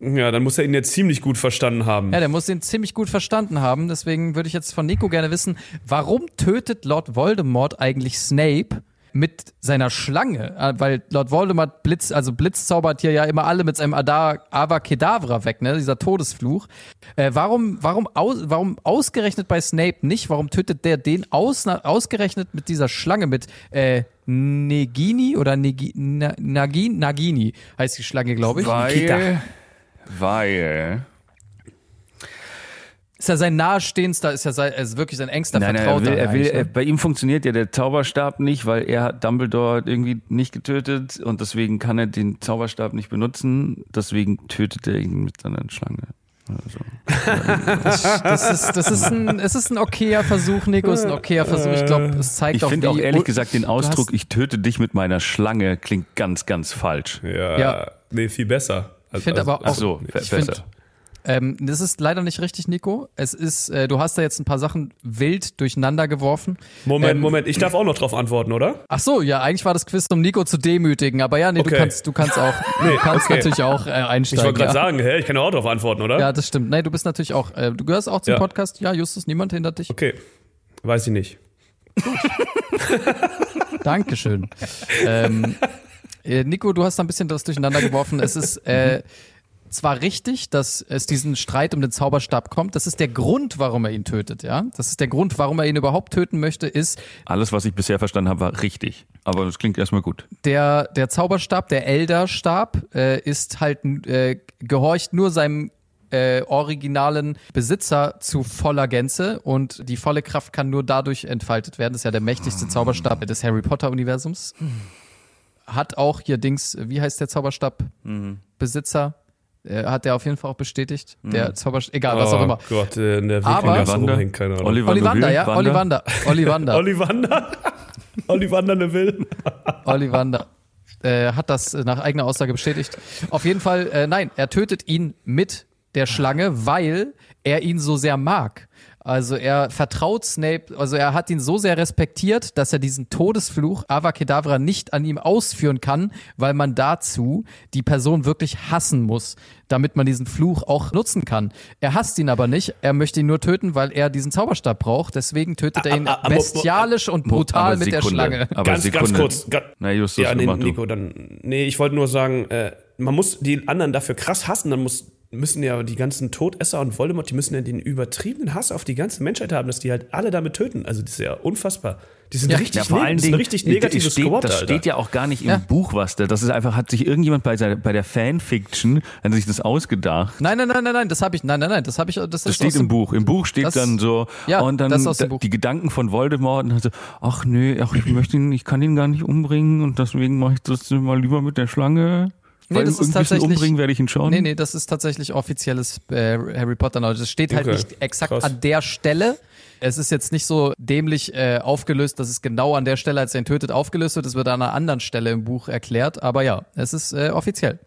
Ja, dann muss er ihn jetzt ziemlich gut verstanden haben. Ja, der muss ihn ziemlich gut verstanden haben. Deswegen würde ich jetzt von Nico gerne wissen, warum tötet Lord Voldemort eigentlich Snape mit seiner Schlange? Äh, Weil Lord Voldemort Blitz, also Blitz zaubert hier ja immer alle mit seinem Adar Avacadabra weg, ne? Dieser Todesfluch. Äh, warum, warum, aus, warum ausgerechnet bei Snape nicht? Warum tötet der den aus, ausgerechnet mit dieser Schlange mit äh, Negini oder Negi, na, Nagini, Nagini heißt die Schlange, glaube ich. Weil, weil Ist ja sein nahestehendster, ist ja sein, ist wirklich sein engster Nein, nein, er Vertrauter. will, er will, er, ne? bei ihm funktioniert ja der Zauberstab nicht, weil er hat Dumbledore irgendwie nicht getötet und deswegen kann er den Zauberstab nicht benutzen. Deswegen tötet er ihn mit seiner Schlange. Also, Das ist, das ist ein, es ist ein okayer Versuch, Nico, es ist ein okayer Versuch. Ich glaube, es zeigt ich auch, finde auch ehrlich gesagt den Ausdruck, ich töte dich mit meiner Schlange, klingt ganz, ganz falsch. Ja, Ja. nee, viel besser. Also, Ich finde aber auch, Ach so, ich find, ähm, das ist leider nicht richtig, Nico. Es ist, äh, du hast da jetzt ein paar Sachen wild durcheinander geworfen. Moment, ähm, Moment, ich darf auch noch drauf antworten, oder? Ach so, ja, eigentlich war das Quiz, um Nico zu demütigen, aber ja, nee, du Okay. kannst, du kannst auch, du kannst okay. natürlich auch äh, Ich einsteigen. wollte gerade ja. sagen, hä, ich kann auch drauf antworten, oder? Ja, das stimmt. Nee, du bist natürlich auch, äh, du gehörst auch zum Ja. Podcast. Ja, Justus, niemand hindert dich. Okay, weiß ich nicht. Dankeschön. ähm, äh, Nico, du hast da ein bisschen das durcheinander geworfen. Es ist äh, zwar richtig, dass es diesen Streit um den Zauberstab kommt. Das ist der Grund, warum er ihn tötet, ja. Das ist der Grund, warum er ihn überhaupt töten möchte, ist Alles, was ich bisher verstanden habe, war richtig. Aber das klingt erstmal gut. der, der Zauberstab, der Elderstab, äh, ist halt, äh, gehorcht nur seinem äh, originalen Besitzer zu voller Gänze und die volle Kraft kann nur dadurch entfaltet werden. Das ist ja der mächtigste Zauberstab des Harry Potter Universums. Hat auch hier Dings, wie heißt der Zauberstab? Besitzer? Äh, hat der auf jeden Fall auch bestätigt. Der Zauberstab, egal, was auch oh immer. Gott, äh, in der Aber- Wikinger Ollivander? rumhängt, keine Ahnung. Ollivander, Neville? ja? Wander? Ollivander. Ollivander. Ollivander? Ollivander Neville? Ollivander äh, hat das nach eigener Aussage bestätigt. Auf jeden Fall, äh, nein, er tötet ihn mit der Schlange, weil er ihn so sehr mag. Also er vertraut Snape, also er hat ihn so sehr respektiert, dass er diesen Todesfluch Avacadabra nicht an ihm ausführen kann, weil man dazu die Person wirklich hassen muss, damit man diesen Fluch auch nutzen kann. Er hasst ihn aber nicht, er möchte ihn nur töten, weil er diesen Zauberstab braucht, deswegen tötet er ihn aber- bestialisch und brutal mit der. Schlange. Aber ganz, Sekunde. ganz kurz. Ga Na, Justus, ja, nee. Nico, dann. Nee, ich wollte nur sagen, äh, man muss die anderen dafür krass hassen, dann muss, müssen ja die ganzen Todesser und Voldemort, die müssen ja den übertriebenen Hass auf die ganze Menschheit haben, dass die halt alle damit töten. Also das ist ja unfassbar. Die sind Ja. richtig, Ja, vor ne- allen das Dingen, richtig das negatives steht, Squad, das Alter. steht ja auch gar nicht im Ja. Buch, was da. Das ist einfach, hat sich irgendjemand bei, seiner, bei der Fanfiction, hat sich das ausgedacht. Nein, nein, nein, nein, nein, das habe ich, nein, nein, nein, das habe ich, das, Das ist steht im Buch. Im Buch steht Das- dann so, ja, und dann das da- die Gedanken von Voldemort und dann so, ach nö, ach, ich möchte ihn, ich kann ihn gar nicht umbringen und deswegen mache ich das mal lieber mit der Schlange. Nee, Weil das ist tatsächlich- umbringen werde ich ihn schon. Nee, nee, das ist tatsächlich offizielles äh, Harry Potter Knowledge. Das steht halt Okay, nicht exakt krass. an der Stelle. Es ist jetzt nicht so dämlich äh, aufgelöst, dass es genau an der Stelle, als er ihn tötet, aufgelöst wird. Es wird an einer anderen Stelle im Buch erklärt. Aber ja, es ist äh, offiziell.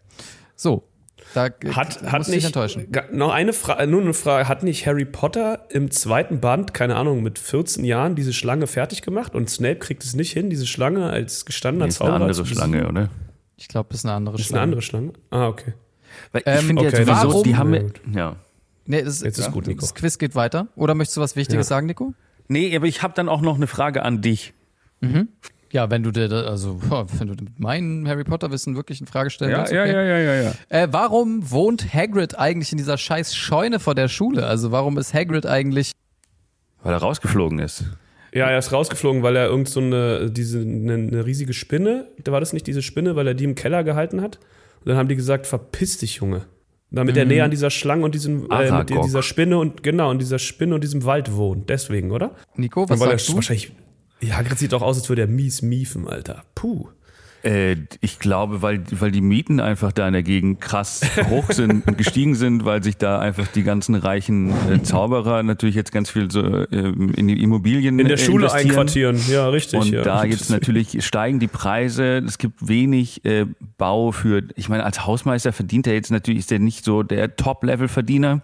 So. Da Hat, muss hat ich nicht, enttäuschen. noch eine Frage, nur eine Frage, hat nicht Harry Potter im zweiten Band, keine Ahnung, mit 14 Jahren diese Schlange fertig gemacht und Snape kriegt es nicht hin, diese Schlange als gestandener Nee, ist eine Zauberer andere? Schlange, oder? Ich glaube, das ist eine andere Ist eine Schlange. andere Schlange? Ah, okay. Weil ich Ähm, finde okay, ja sowieso, warum- die haben Ja, mir, gut. ja. Nee, das, Jetzt ist gut, Nico. Das Quiz geht weiter. Oder möchtest du was Wichtiges Ja. sagen, Nico? Nee, aber ich habe dann auch noch eine Frage an dich. Ja, wenn du dir, da- also wenn du mit meinem Harry Potter Wissen wirklich in Frage stellen willst. okay. ja, ja, ja. Äh, warum wohnt Hagrid eigentlich in dieser scheiß Scheune vor der Schule? Also warum ist Hagrid eigentlich Weil er rausgeflogen ist. Ja, er ist rausgeflogen, weil er irgend so eine, diese, eine, eine riesige Spinne, da war das nicht diese Spinne, weil er die im Keller gehalten hat. Und dann haben die gesagt, verpiss dich, Junge. Damit er näher an dieser Schlange und diesem, äh, dieser Spinne und, genau, in dieser Spinne und diesem Wald wohnt. Deswegen, oder? Nico? Was er sagst du? wahrscheinlich, ja, Hagrid sieht doch aus, als würde er mies miefen, Alter. Puh. Äh, ich glaube, weil, weil die Mieten einfach da in der Gegend krass hoch sind und gestiegen sind, weil sich da einfach die ganzen reichen äh, Zauberer natürlich jetzt ganz viel so äh, in die Immobilien In der Schule einquartieren, ja, richtig. Und ja. da jetzt natürlich steigen die Preise. Es gibt wenig äh, Bau für. Ich meine, als Hausmeister verdient er jetzt natürlich ist er nicht so der Top-Level-Verdiener.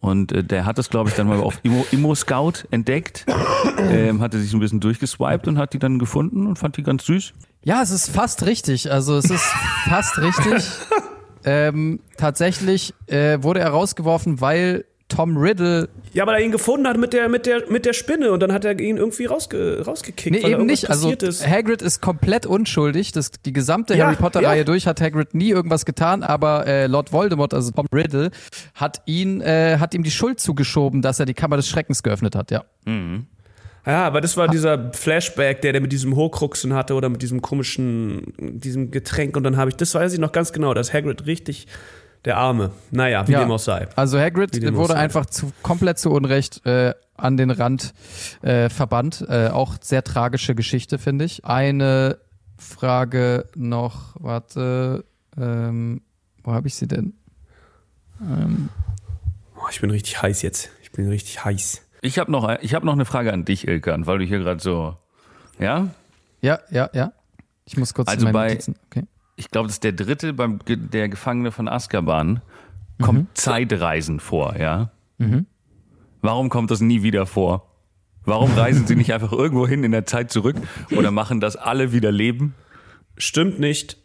Und äh, der hat das, glaube ich, dann mal auf Immo, Immo Scout entdeckt, ähm, hatte sich so ein bisschen durchgeswiped und hat die dann gefunden und fand die ganz süß. Ja, es ist fast richtig. Also es ist fast richtig. ähm, tatsächlich äh, wurde er rausgeworfen, weil Tom Riddle Ja, weil er ihn gefunden hat mit der, mit der, mit der Spinne und dann hat er ihn irgendwie rausge, rausgekickt. Nee, eben nicht. Also ist. Hagrid ist komplett unschuldig. Das, die gesamte Ja, Harry Potter-Reihe ja. durch hat Hagrid nie irgendwas getan, aber äh, Lord Voldemort, also Tom Riddle, hat ihn, äh, hat ihm die Schuld zugeschoben, dass er die Kammer des Schreckens geöffnet hat, ja. Ja, aber das war dieser Flashback, der der mit diesem Horcruxen hatte oder mit diesem komischen, diesem Getränk und dann habe ich, das weiß ich noch ganz genau, dass Hagrid richtig der Arme. Naja, wie ja. dem auch sei. Also Hagrid wurde einfach zu, komplett zu Unrecht äh, an den Rand äh, verbannt. Äh, auch sehr tragische Geschichte, finde ich. Eine Frage noch, warte, ähm, wo habe ich sie denn? Oh, ich bin richtig heiß jetzt. Ich bin richtig heiß. Ich habe noch, ich hab noch eine Frage an dich, Ilkan, weil du hier gerade so. Ja? Ja, ja, ja. Ich muss kurz Also bei-. Okay. Ich glaube, das ist der dritte beim der Gefangene von Azkaban. Kommt Zeitreisen vor, ja? Warum kommt das nie wieder vor? Warum reisen sie nicht einfach irgendwo hin in der Zeit zurück oder machen das alle wieder leben? Stimmt nicht.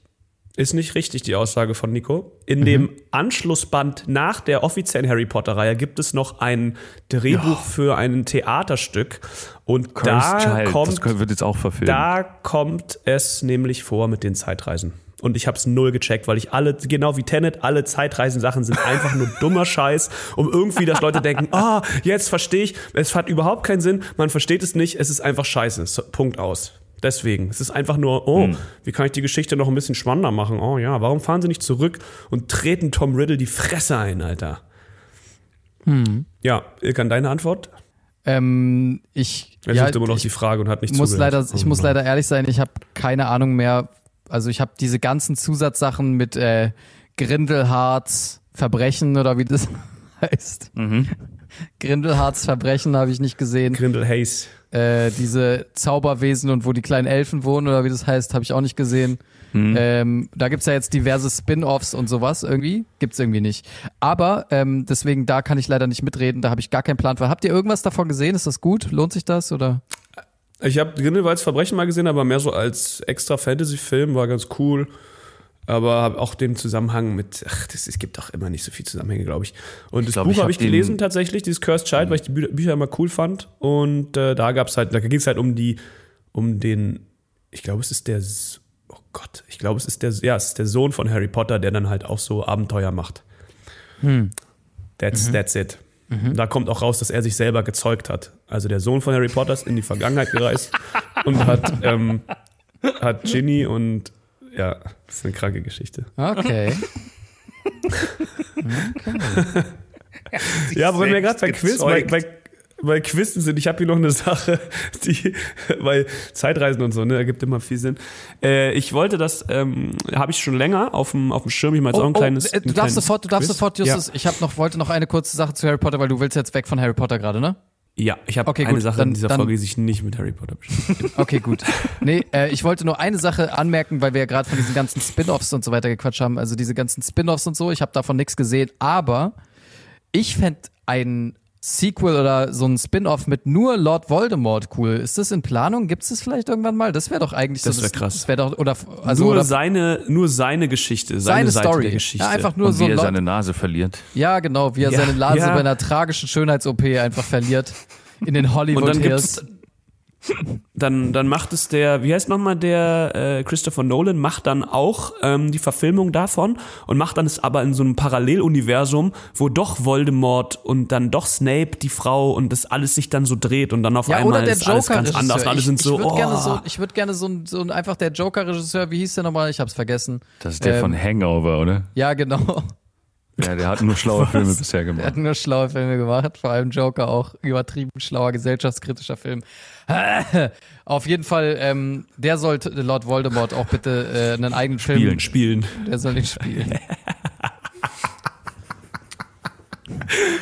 Ist nicht richtig die Aussage von Nico. In dem Anschlussband nach der offiziellen Harry Potter-Reihe gibt es noch ein Drehbuch für ein Theaterstück. Und da Child, kommt, das wird jetzt auch verfilmt. da kommt es nämlich vor mit den Zeitreisen. Und ich habe es null gecheckt, weil ich alle, genau wie Tenet, alle Zeitreisen-Sachen sind einfach nur dummer Scheiß, um irgendwie, dass Leute denken, ah, jetzt verstehe ich, es hat überhaupt keinen Sinn, man versteht es nicht, es ist einfach scheiße. Punkt aus. Deswegen. Es ist einfach nur, oh, wie kann ich die Geschichte noch ein bisschen spannender machen? Oh ja, warum fahren sie nicht zurück und treten Tom Riddle die Fresse ein, Alter? Ja, Ilkan, deine Antwort? Ähm, ich Er ja, sucht immer noch ich die Frage und hat nicht muss zugehört. leider, ich Oh muss Mann. leider ehrlich sein, ich habe keine Ahnung mehr. Also ich habe diese ganzen Zusatzsachen mit äh, Grindelharts Verbrechen oder wie das heißt. Grindelharts Verbrechen habe ich nicht gesehen. Grindel Hayes. Äh, diese Zauberwesen und wo die kleinen Elfen wohnen oder wie das heißt, habe ich auch nicht gesehen. Ähm, da gibt's ja jetzt diverse Spin-offs und sowas irgendwie. Gibt's irgendwie nicht. Aber ähm, deswegen, da kann ich leider nicht mitreden, da habe ich gar keinen Plan für. Habt ihr irgendwas davon gesehen? Ist das gut? Lohnt sich das? Oder? Ich habe Grindelwalds Verbrechen mal gesehen, aber mehr so als extra Fantasy-Film, war ganz cool. Aber hab auch den Zusammenhang mit, ach, das, es gibt auch immer nicht so viel Zusammenhänge, glaube ich. Und das glaub, Buch ich habe hab ich gelesen tatsächlich, dieses Cursed Child, weil ich die Bü Bücher immer cool fand. Und äh, da gab's halt, da ging es halt um die, um den, ich glaube, es ist der, oh Gott, ich glaube, es ist der, ja, es ist der Sohn von Harry Potter, der dann halt auch so Abenteuer macht. That's, that's it. Da kommt auch raus, dass er sich selber gezeugt hat. Also der Sohn von Harry Potter ist in die Vergangenheit gereist und hat, ähm, hat Ginny und ja, das ist eine kranke Geschichte. Okay. Ja, aber wenn wir gerade bei Quiz, bei, bei, bei Quizzen sind, ich habe hier noch eine Sache, die bei Zeitreisen und so, ne, ergibt immer viel Sinn. Äh, ich wollte das, ähm, habe ich schon länger auf dem auf dem Schirm, ich mal jetzt auch ein kleines. äh, du darfst sofort, du darfst Quiz. sofort, Justus. Ich habe noch, wollte noch eine kurze Sache zu Harry Potter, weil du willst jetzt weg von Harry Potter gerade, ne? Ja, ich habe Okay, eine gut, Sache dann- in dieser dann- Folge, die sich nicht mit Harry Potter beschäftigt. Okay, gut. Nee, äh, ich wollte nur eine Sache anmerken, weil wir ja gerade von diesen ganzen Spin-offs und so weiter gequatscht haben. Also diese ganzen Spin-offs und so, ich habe davon nichts gesehen, aber ich fänd ein Sequel oder so ein Spin-off mit nur Lord Voldemort cool. Ist das in Planung? Gibt es das vielleicht irgendwann mal? Das wäre doch eigentlich Das so. wär krass. Das wäre doch, oder, also, nur oder seine, nur seine Geschichte, seine, seine Seite Story. der Geschichte. Ja, einfach nur Und so wie er Lord, seine Nase verliert. Ja, genau, wie er Ja, seine Nase ja. bei einer tragischen Schönheits-OP einfach verliert. In den Hollywood Und dann Hills. gibt's, dann, dann macht es der, wie heißt nochmal der äh, Christopher Nolan, macht dann auch ähm, die Verfilmung davon und macht dann es aber in so einem Paralleluniversum, wo doch Voldemort und dann doch Snape, die Frau und das alles sich dann so dreht und dann auf Ja, einmal der ist alles ganz Joker-Regisseur. anders. und Alle Ich, sind so, ich würde oh. gerne so, ich würde gerne so, ein- so ein- einfach der Joker-Regisseur, wie hieß der nochmal? Ich hab's vergessen. Das ist der Ähm, von Hangover, oder? Ja, genau. Ja, der hat nur schlaue Filme bisher Er hat gemacht. nur schlaue Filme gemacht, vor allem Joker auch übertrieben schlauer gesellschaftskritischer Film. Auf jeden Fall, ähm, der sollte Lord Voldemort auch bitte äh, einen eigenen Film. spielen, spielen. Der soll nicht spielen.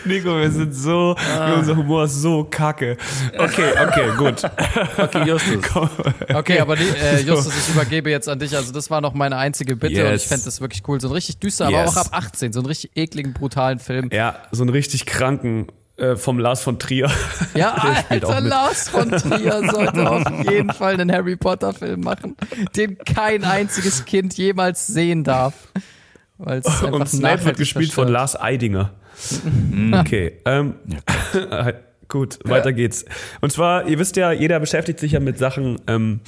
Nico, wir sind so, unser Humor ist so kacke. Okay, okay, gut. Okay, Justus. Komm. Okay, aber die, äh, Justus, ich übergebe jetzt an dich. Also das war noch meine einzige Bitte und Yes. ich fände das wirklich cool. So ein richtig düster, aber Yes. auch ab 18. So einen richtig ekligen, brutalen Film. Ja, so einen richtig kranken äh, vom Lars von Trier. Ja, Alter. Lars von Trier sollte auf jeden Fall einen Harry Potter Film machen, den kein einziges Kind jemals sehen darf. Weil es einfach Und Snape wird gespielt von zerstört. Lars Eidinger. Okay. Ähm, gut, weiter geht's. Und zwar, ihr wisst ja, jeder beschäftigt sich ja mit Sachen, ähm,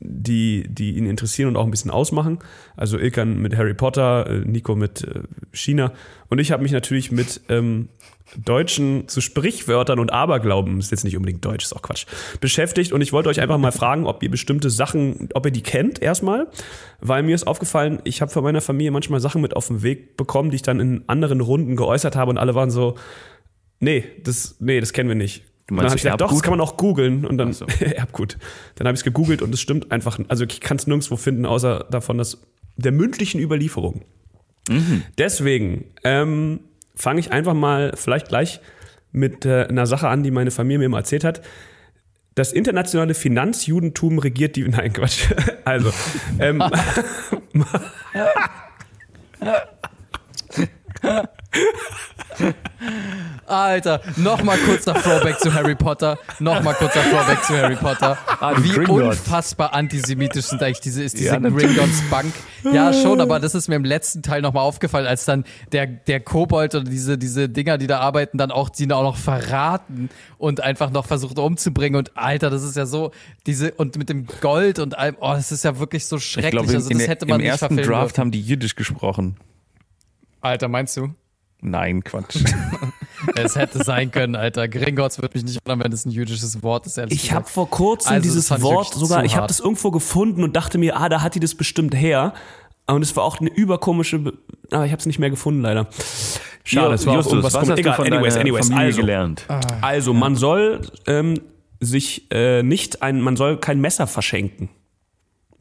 die, die ihn interessieren und auch ein bisschen ausmachen. Also Ilkan mit Harry Potter, äh, Nico mit äh, China. Und ich habe mich natürlich mit ähm, deutschen zu Sprichwörtern und Aberglauben, ist jetzt nicht unbedingt deutsch, ist auch Quatsch, beschäftigt. Und ich wollte euch einfach mal fragen, ob ihr bestimmte Sachen, ob ihr die kennt erstmal, weil mir ist aufgefallen, ich habe von meiner Familie manchmal Sachen mit auf den Weg bekommen, die ich dann in anderen Runden geäußert habe und alle waren so, nee, das, nee, das kennen wir nicht. Du dann meinst habe ich gesagt, doch, das kann man auch googeln und dann so. Erbgut. Dann habe ich es gegoogelt und es stimmt einfach, also ich kann es nirgendwo finden, außer davon, dass der mündlichen Überlieferung. Mhm. Deswegen ähm, fange ich einfach mal vielleicht gleich mit äh, einer Sache an, die meine Familie mir immer erzählt hat. Das internationale Finanzjudentum regiert die. Nein, Quatsch. Also, ähm, Alter, nochmal kurzer Throwback zu Harry Potter. Nochmal kurzer Throwback zu Harry Potter. Ah, Wie Gringotts. unfassbar antisemitisch sind eigentlich diese, ist diese Ja. Gringotts Bank. Ja, schon, aber das ist mir im letzten Teil nochmal aufgefallen, als dann der, der Kobold oder diese, diese Dinger, die da arbeiten, dann auch, die auch noch verraten und einfach noch versucht umzubringen. Und Alter, das ist ja so, diese, und mit dem Gold und allem, oh, das ist ja wirklich so Ich schrecklich. glaube, in, also, das hätte man im nicht ersten Draft haben die Jiddisch gesprochen. Alter, meinst du? Nein, Quatsch. Es hätte sein können, Alter. Gringotts würde mich nicht wundern, wenn es ein jüdisches Wort ist, ehrlich ich habe vor kurzem Also, dieses ich Wort wirklich sogar, ich habe das irgendwo gefunden und dachte mir, ah, da hat die das bestimmt her. Und es war auch eine überkomische, Be aber ich habe es nicht mehr gefunden leider. Schade, es war auch Justus, irgendwas was hast Egal, du von anyways, anyways. Familie Also, gelernt? also man soll ähm, sich äh, nicht ein, man soll kein Messer verschenken.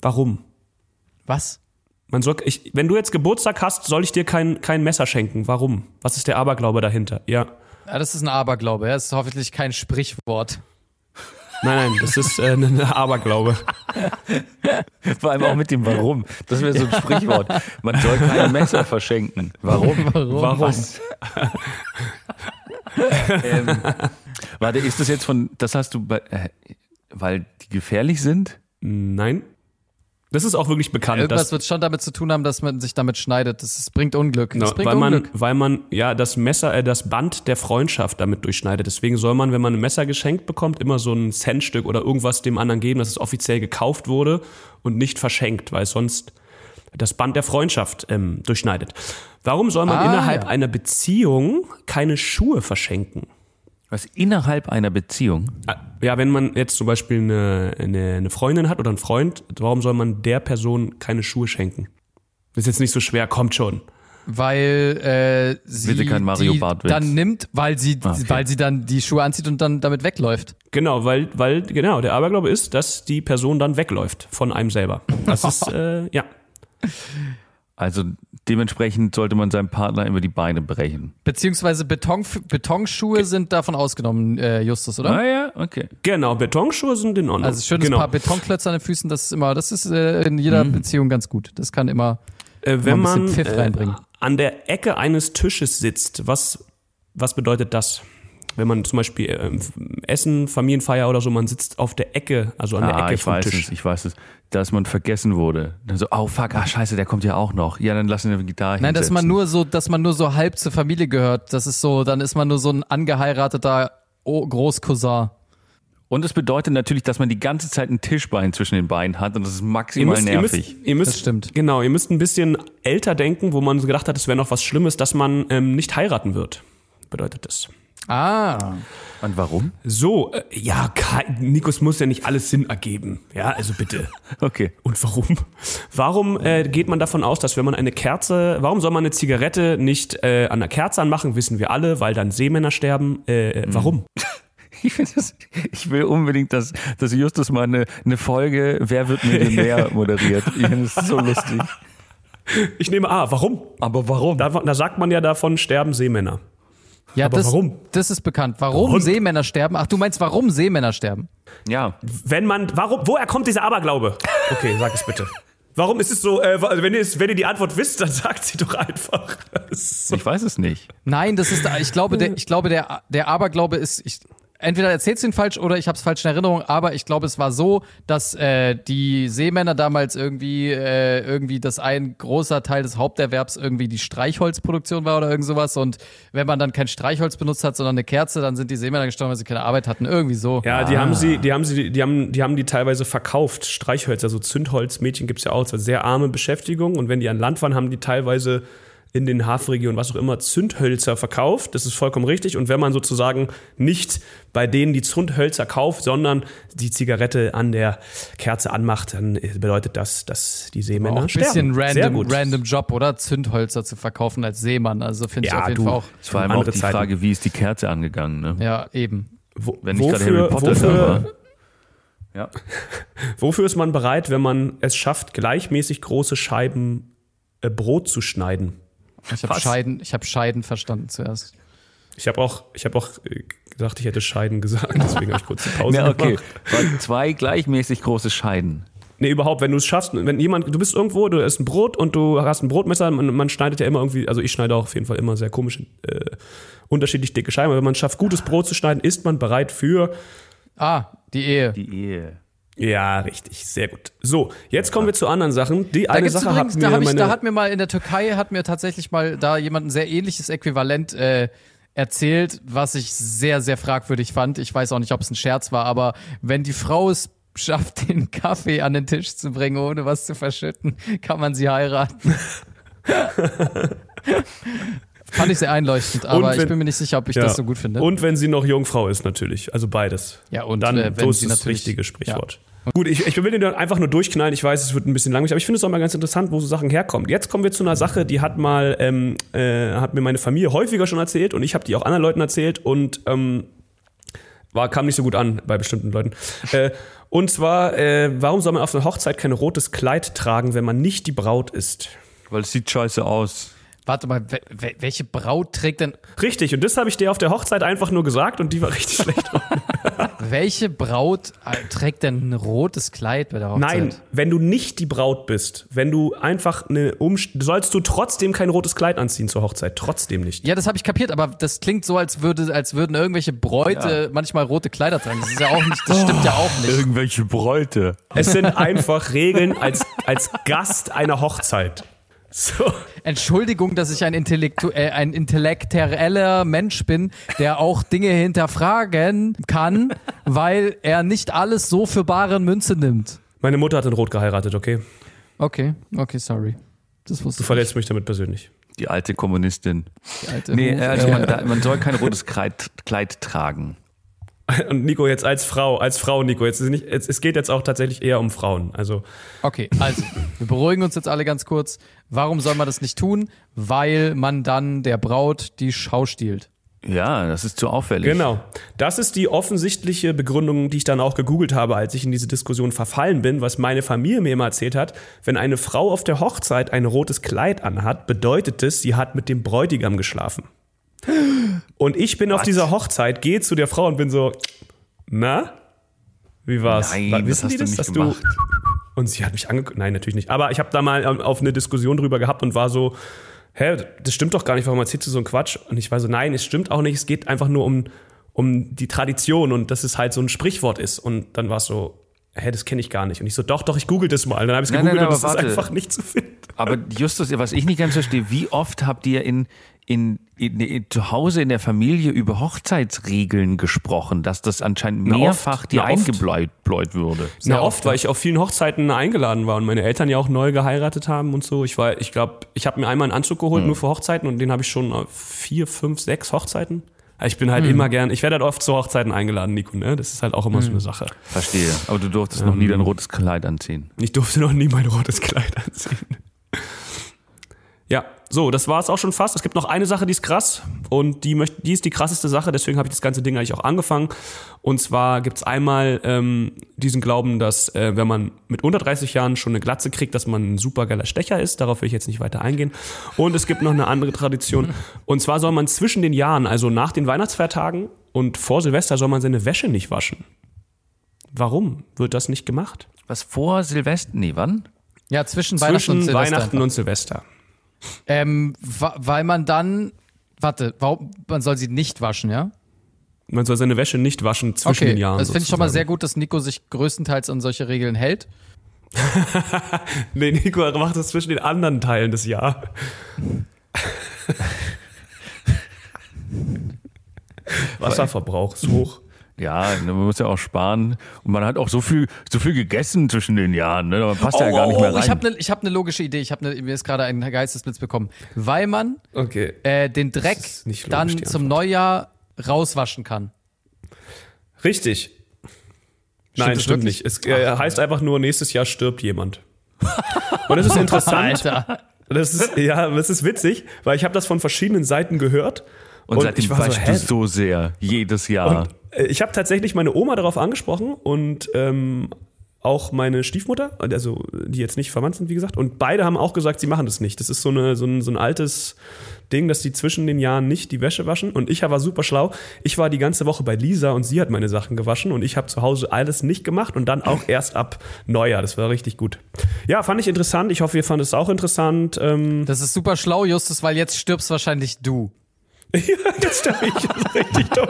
Warum? Was? Man soll, ich, wenn du jetzt Geburtstag hast, soll ich dir kein, kein Messer schenken. Warum? Was ist der Aberglaube dahinter? Ja. Ja, das ist ein Aberglaube. Ja? Das ist hoffentlich kein Sprichwort. Nein, nein, das ist äh, ein Aberglaube. Vor allem auch mit dem Warum. Das wäre so ein Sprichwort. Man soll kein Messer verschenken. Warum? Warum? Was? ähm, warte, ist das jetzt von, das hast du bei, äh, weil die gefährlich sind? Nein. Das ist auch wirklich bekannt. Irgendwas dass, wird schon damit zu tun haben, dass man sich damit schneidet. Das, ist, bringt Unglück. Das No, bringt weil man, Unglück. weil man ja das Messer, äh, das Band der Freundschaft damit durchschneidet. Deswegen soll man, wenn man ein Messer geschenkt bekommt, immer so ein Centstück oder irgendwas dem anderen geben, dass es offiziell gekauft wurde und nicht verschenkt, weil es sonst das Band der Freundschaft ähm, durchschneidet. Warum soll man Ah, innerhalb ja. einer Beziehung keine Schuhe verschenken? Was innerhalb einer Beziehung? Ja, wenn man jetzt zum Beispiel eine, eine, eine Freundin hat oder einen Freund, warum soll man der Person keine Schuhe schenken? Ist jetzt nicht so schwer, kommt schon. Weil äh, sie Bitte kein Mario die dann nimmt, weil sie, Ah, okay. weil sie dann die Schuhe anzieht und dann damit wegläuft. Genau, weil, weil, genau, der Aberglaube ist, dass die Person dann wegläuft von einem selber. Das ist, äh, ja. Also dementsprechend sollte man seinem Partner immer die Beine brechen. Beziehungsweise Beton, Betonschuhe sind davon ausgenommen, äh, Justus, oder? Ah ja, okay. Genau, Betonschuhe sind in Ordnung. Also ein schönes genau. paar Betonklötze an den Füßen, das ist immer, das ist äh, in jeder Beziehung ganz gut. Das kann immer. äh, wenn mal ein man bisschen Pfiff äh, reinbringen. an der Ecke eines Tisches sitzt, was, was bedeutet das? Wenn man zum Beispiel äh, Essen, Familienfeier oder so, man sitzt auf der Ecke, also an der ah, Ecke ich vom weiß Tisch. es, ich weiß es. Dass man vergessen wurde. Dann so, oh fuck, ah scheiße, der kommt ja auch noch. Ja, dann lassen wir die Gitarre Nein, dass man nur so, dass man nur so halb zur Familie gehört. Das ist so, dann ist man nur so ein angeheirateter O- Großcousin. Und es bedeutet natürlich, dass man die ganze Zeit ein Tischbein zwischen den Beinen hat und das ist Ihr maximal müsst, ihr müsst, nervig. ihr müsst, Das stimmt. Genau, ihr müsst ein bisschen älter denken, wo man so gedacht hat, es wäre noch was Schlimmes, dass man ähm, nicht heiraten wird. Bedeutet das. Ah. Und warum? So, äh, ja, Nikos muss ja nicht alles Sinn ergeben. Ja, also bitte. Okay. Und warum? Warum äh, geht man davon aus, dass wenn man eine Kerze, warum soll man eine Zigarette nicht äh, an der Kerze anmachen, wissen wir alle, weil dann Seemänner sterben. Äh, warum? Ich, das, ich will unbedingt, dass, dass Justus mal eine, eine Folge Wer wird Millionär moderiert. Ich finde das so lustig. Ich nehme A, warum? Aber warum? Da, da sagt man ja davon, sterben Seemänner. Ja, Aber das, warum? Das ist bekannt. Warum Warum? Seemänner sterben? Ach, du meinst, warum Seemänner sterben? Ja, Wenn man, warum, woher kommt dieser Aberglaube? Okay, sag es bitte. Warum ist es so, äh, also wenn, ihr es, wenn ihr die Antwort wisst, dann sagt sie doch einfach. So. ich weiß es nicht. Nein, das ist, ich glaube, der, ich glaube, der, der Aberglaube ist, ich, entweder erzählst du ihn falsch oder ich habe es falsch in Erinnerung, aber ich glaube, es war so, dass äh, die Seemänner damals irgendwie äh, irgendwie das ein großer Teil des Haupterwerbs irgendwie die Streichholzproduktion war oder irgend sowas und wenn man dann kein Streichholz benutzt hat, sondern eine Kerze, dann sind die Seemänner gestorben, weil sie keine Arbeit hatten, irgendwie so. Ja, die haben sie, die haben sie, die haben, die haben die teilweise verkauft. Streichhölzer, so Zündholzmädchen gibt's ja auch. Das war sehr arme Beschäftigung. Und wenn die an Land waren, haben die teilweise in den Hafenregionen, was auch immer, Zündhölzer verkauft. Das ist vollkommen richtig. Und wenn man sozusagen nicht bei denen die Zündhölzer kauft, sondern die Zigarette an der Kerze anmacht, dann bedeutet das, dass die Seemänner auch ein sterben. bisschen Sehr random, gut. random Job, oder? Zündhölzer zu verkaufen als Seemann. Also finde ich Ja, auf jeden du. Fall auch. Vor allem auch Andere die Zeiten. Frage, wie ist die Kerze angegangen, ne? Ja, eben. Wo, Wenn nicht gerade Harry Potter wofür. Ja. wofür ist man bereit, wenn man es schafft, gleichmäßig große Scheiben äh, Brot zu schneiden? Ich habe? Scheiden, ich habe Scheiden verstanden zuerst. Ich habe auch, ich habe auch äh, gesagt, ich hätte Scheiden gesagt, deswegen habe ich kurz die Pause Ja, okay. gemacht. Weil zwei gleichmäßig große Scheiden. Nee, überhaupt, wenn du es schaffst, wenn jemand, du bist irgendwo, du isst ein Brot und du hast ein Brotmesser, man, man schneidet ja immer irgendwie, also ich schneide auch auf jeden Fall immer sehr komisch, äh, unterschiedlich dicke Scheiben, aber wenn man es schafft, gutes Brot zu schneiden, ist man bereit für, Ah, die Ehe. Die Ehe. Ja, richtig, sehr gut. So, jetzt kommen wir zu anderen Sachen. Die Da eine Sache übrigens, hat mir da, ich, meine, da hat mir mal in der Türkei hat mir tatsächlich mal da jemand ein sehr ähnliches Äquivalent äh, erzählt, was ich sehr, sehr fragwürdig fand. Ich weiß auch nicht, ob es ein Scherz war, aber wenn die Frau es schafft, den Kaffee an den Tisch zu bringen, ohne was zu verschütten, kann man sie heiraten. Fand ich sehr einleuchtend, aber Und wenn- ich bin mir nicht sicher, ob ich ja. das so gut finde. Und wenn sie noch Jungfrau ist, natürlich. Also beides. Ja, und, dann äh, wenn so ist sie das richtige Sprichwort. Gut, ich, ich will den dann einfach nur durchknallen. Ich weiß, es wird ein bisschen langweilig, aber ich finde es auch mal ganz interessant, wo so Sachen herkommen. Jetzt kommen wir zu einer Sache, die hat mal, ähm, äh, hat mir meine Familie häufiger schon erzählt und ich habe die auch anderen Leuten erzählt und ähm, war, kam nicht so gut an bei bestimmten Leuten. Äh, und zwar, äh, warum soll man auf einer Hochzeit kein rotes Kleid tragen, wenn man nicht die Braut ist? Weil es sieht scheiße aus. Warte mal, we we welche Braut trägt denn, Richtig, und das habe ich dir auf der Hochzeit einfach nur gesagt und die war richtig schlecht. welche Braut äh, trägt denn ein rotes Kleid bei der Hochzeit? Nein, wenn du nicht die Braut bist, wenn du einfach eine Umst sollst du trotzdem kein rotes Kleid anziehen zur Hochzeit, trotzdem nicht. Ja, das habe ich kapiert, aber das klingt so, als würde, als würden irgendwelche Bräute manchmal rote Kleider tragen. Das ist ja auch nicht, das stimmt ja auch nicht. Irgendwelche Bräute. Es sind einfach Regeln als als Gast einer Hochzeit. So. Entschuldigung, dass ich ein, Intellektu äh, ein intellektueller Mensch bin, der auch Dinge hinterfragen kann, weil er nicht alles so für bare Münze nimmt. Meine Mutter hat in Rot geheiratet, okay? Okay, okay, sorry. Das wusste Du verletzt mich damit persönlich. Die alte Kommunistin. ich. die alte Nee, Hof- also äh, man, man soll kein rotes Kleid, Kleid tragen. Und Nico jetzt als Frau, als Frau Nico, jetzt ist nicht, jetzt, es geht jetzt auch tatsächlich eher um Frauen. Also Okay, also, wir beruhigen uns jetzt alle ganz kurz. Warum soll man das nicht tun? Weil man dann der Braut die Schau stiehlt. Ja, das ist zu auffällig. Genau. Das ist die offensichtliche Begründung, die ich dann auch gegoogelt habe, als ich in diese Diskussion verfallen bin, was meine Familie mir immer erzählt hat. Wenn eine Frau auf der Hochzeit ein rotes Kleid anhat, bedeutet es, sie hat mit dem Bräutigam geschlafen. Und ich bin auf dieser Hochzeit, gehe zu der Frau und bin so, na? Wie war's? Nein, Wa- das Wissen hast die du das, nicht dass gemacht. du. Und sie hat mich angeguckt. Nein, natürlich nicht. Aber ich habe da mal ähm, auf eine Diskussion drüber gehabt und war so, hä, das stimmt doch gar nicht, warum erzählst du so einen Quatsch? Und ich war so, nein, es stimmt auch nicht, es geht einfach nur um, um die Tradition und dass es halt so ein Sprichwort ist. Und dann war es so, hä, das kenne ich gar nicht. Und ich so, doch, doch, ich google das mal. Und dann habe ich es Nein, nein, gegoogelt nein, und es ist einfach nicht zu finden. Aber Justus, was ich nicht ganz verstehe, wie oft habt ihr in, in, in, in zu Hause in der Familie über Hochzeitsregeln gesprochen, dass das anscheinend Na, mehrfach dir Na, eingebläut bläut würde? Sehr Sehr oft, oft, weil ich auf vielen Hochzeiten eingeladen war und meine Eltern ja auch neu geheiratet haben und so. Ich war, ich glaube, ich habe mir einmal einen Anzug geholt, nur für Hochzeiten und den habe ich schon auf vier, fünf, sechs Hochzeiten. Also Ich bin halt immer gern, ich werde halt oft zu Hochzeiten eingeladen, Nico, ne? Das ist halt auch immer so eine Sache. Verstehe. Aber du durftest noch nie dein rotes Kleid anziehen. Ich durfte noch nie mein rotes Kleid anziehen. Ja, so, das war es auch schon fast. Es gibt noch eine Sache, die ist krass und die, möcht, die ist die krasseste Sache, deswegen habe ich das ganze Ding eigentlich auch angefangen. Und zwar gibt's einmal ähm, diesen Glauben, dass äh, wenn man mit unter 30 Jahren schon eine Glatze kriegt, dass man ein supergeiler Stecher ist. Darauf will ich jetzt nicht weiter eingehen. Und es gibt noch eine andere Tradition. Und zwar soll man zwischen den Jahren, also nach den Weihnachtsfeiertagen und vor Silvester, soll man seine Wäsche nicht waschen. Warum wird das nicht gemacht? Was vor Silvester? Nee, wann? Ja, zwischen, Weihnachten und Zwischen Silvester. Weihnachten und Silvester. Ähm, weil man dann, warte, warum, man soll sie nicht waschen, ja? Man soll seine Wäsche nicht waschen zwischen Okay, den Jahren. das finde ich schon mal sehr gut, dass Nico sich größtenteils an solche Regeln hält. Nee, Nico macht das zwischen den anderen Teilen des Jahres. Wasserverbrauch ist hoch. Ja, ne, man muss ja auch sparen. Und man hat auch so viel, so viel gegessen zwischen den Jahren. Ne? Man passt ja gar nicht mehr rein. Oh, ich habe eine hab ne logische Idee. Ich habe ne, mir ist gerade ein Geistesblitz bekommen. Weil man Okay. äh, den Dreck logisch, dann zum. Neujahr rauswaschen kann. Richtig. Nein, das stimmt wirklich? nicht. Es äh, heißt einfach nur, nächstes Jahr stirbt jemand. Und das ist interessant. Alter. Das ist, ja, das ist witzig, weil ich habe das von verschiedenen Seiten gehört. Und, seitdem war so, weißt hä? du so sehr, jedes Jahr. Und äh, ich habe tatsächlich meine Oma darauf angesprochen und ähm, auch meine Stiefmutter, also die jetzt nicht verwandt sind, wie gesagt. Und beide haben auch gesagt, sie machen das nicht. Das ist so, eine, so, ein, so ein altes Ding, dass die zwischen den Jahren nicht die Wäsche waschen. Und ich war super schlau. Ich war die ganze Woche bei Lisa und sie hat meine Sachen gewaschen und ich habe zu Hause alles nicht gemacht und dann auch erst ab Neujahr. Das war richtig gut. Ja, fand ich interessant. Ich hoffe, ihr fandet es auch interessant. Ähm, Das ist super schlau, Justus, weil jetzt stirbst wahrscheinlich du. Ja, jetzt stelle ich das richtig dumm.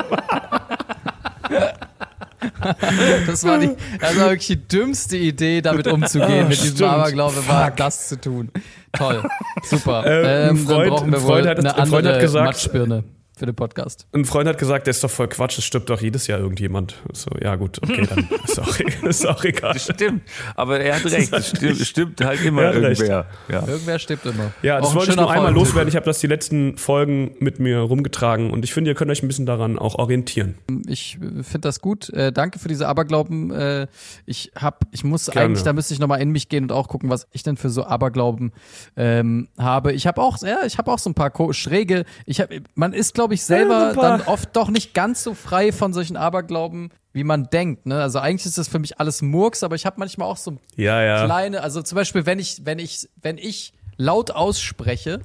Das war, die, das war wirklich die dümmste Idee, damit umzugehen, mit diesem. Aberglaube war das zu tun. Toll. Super. Ähm, Ähm, Freund- dann brauchen wir wohl Freund hat- eine ein Freund andere hat gesagt- Matschbirne für den Podcast. Ein Freund hat gesagt, der ist doch voll Quatsch, es stirbt doch jedes Jahr irgendjemand. So, ja gut, okay, dann ist auch, ist auch egal. Stimmt, aber er hat recht. Es stimmt, stimmt halt immer Er recht. irgendwer. Ja. Irgendwer stimmt immer. Ja, das Auch wollte ich noch einmal loswerden. Ich habe das die letzten Folgen mit mir rumgetragen und ich finde, ihr könnt euch ein bisschen daran auch orientieren. Ich äh, finde das gut. Äh, danke für diese Aberglauben. Äh, ich hab, ich muss Gerne. eigentlich, da müsste ich nochmal in mich gehen und auch gucken, was ich denn für so Aberglauben ähm, habe. Ich habe auch, ja, ich habe auch so ein paar ko- schräge. Ich hab, man ist, glaube ich, selber Ja, dann oft doch nicht ganz so frei von solchen Aberglauben, wie man denkt. Ne? Also eigentlich ist das für mich alles Murks, aber ich habe manchmal auch so Ja, ja. kleine, also zum Beispiel, wenn ich, wenn ich, wenn ich laut ausspreche,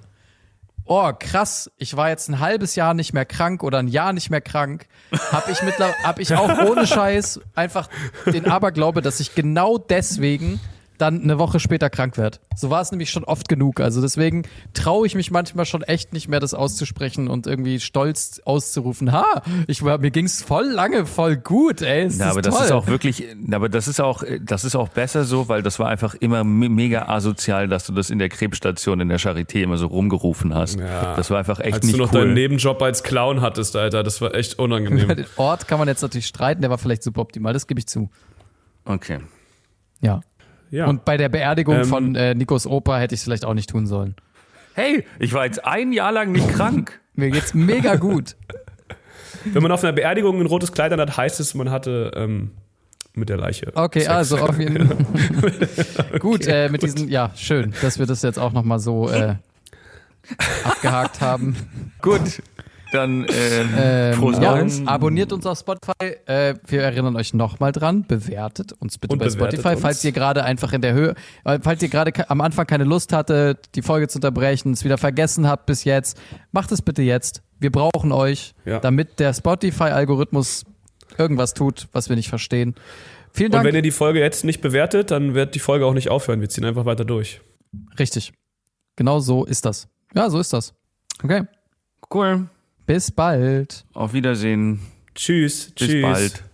oh krass, ich war jetzt ein halbes Jahr nicht mehr krank oder ein Jahr nicht mehr krank, habe ich mittlerweile, habe ich auch ohne Scheiß einfach den Aberglaube, dass ich genau deswegen dann eine Woche später krank werde. So war es nämlich schon oft genug. Also deswegen traue ich mich manchmal schon echt nicht mehr, das auszusprechen und irgendwie stolz auszurufen. Ha, ich war, mir ging's voll lange, voll gut, ey. Es Na, aber ist das toll. ist auch wirklich, aber das ist auch, das ist auch besser so, weil das war einfach immer me- mega asozial, dass du das in der Krebsstation in der Charité immer so rumgerufen hast. Ja. Das war einfach echt Als nicht du noch cool. deinen Nebenjob als Clown hattest, Alter, das war echt unangenehm. Den Ort kann man jetzt natürlich streiten, der war vielleicht suboptimal, das gebe ich zu. Okay. Ja. Ja. Und bei der Beerdigung Ähm, von äh, Nikos Opa hätte ich es vielleicht auch nicht tun sollen. Hey, ich war jetzt ein Jahr lang nicht krank. Mir geht's mega gut. Wenn man auf einer Beerdigung ein rotes Kleid anhat, heißt es, man hatte ähm, mit der Leiche. Okay, Sex. also auf jeden Fall. Gut, äh, mit diesen, ja, schön, dass wir das jetzt auch nochmal so äh, abgehakt haben. Gut, dann äh, Ähm, Prost ja, Neues. abonniert uns auf Spotify. Äh, wir erinnern euch nochmal dran. Bewertet uns bitte Und bei Spotify, uns. falls ihr gerade einfach in der Höhe, äh, falls ihr gerade am Anfang keine Lust hattet, die Folge zu unterbrechen, es wieder vergessen habt bis jetzt, macht es bitte jetzt. Wir brauchen euch, Ja. damit der Spotify-Algorithmus irgendwas tut, was wir nicht verstehen. Vielen Und Dank. wenn ihr die Folge jetzt nicht bewertet, dann wird die Folge auch nicht aufhören. Wir ziehen einfach weiter durch. Richtig. Genau so ist das. Ja, so ist das. Okay. cool. Bis bald. Auf Wiedersehen. Tschüss. Bis tschüss. bald.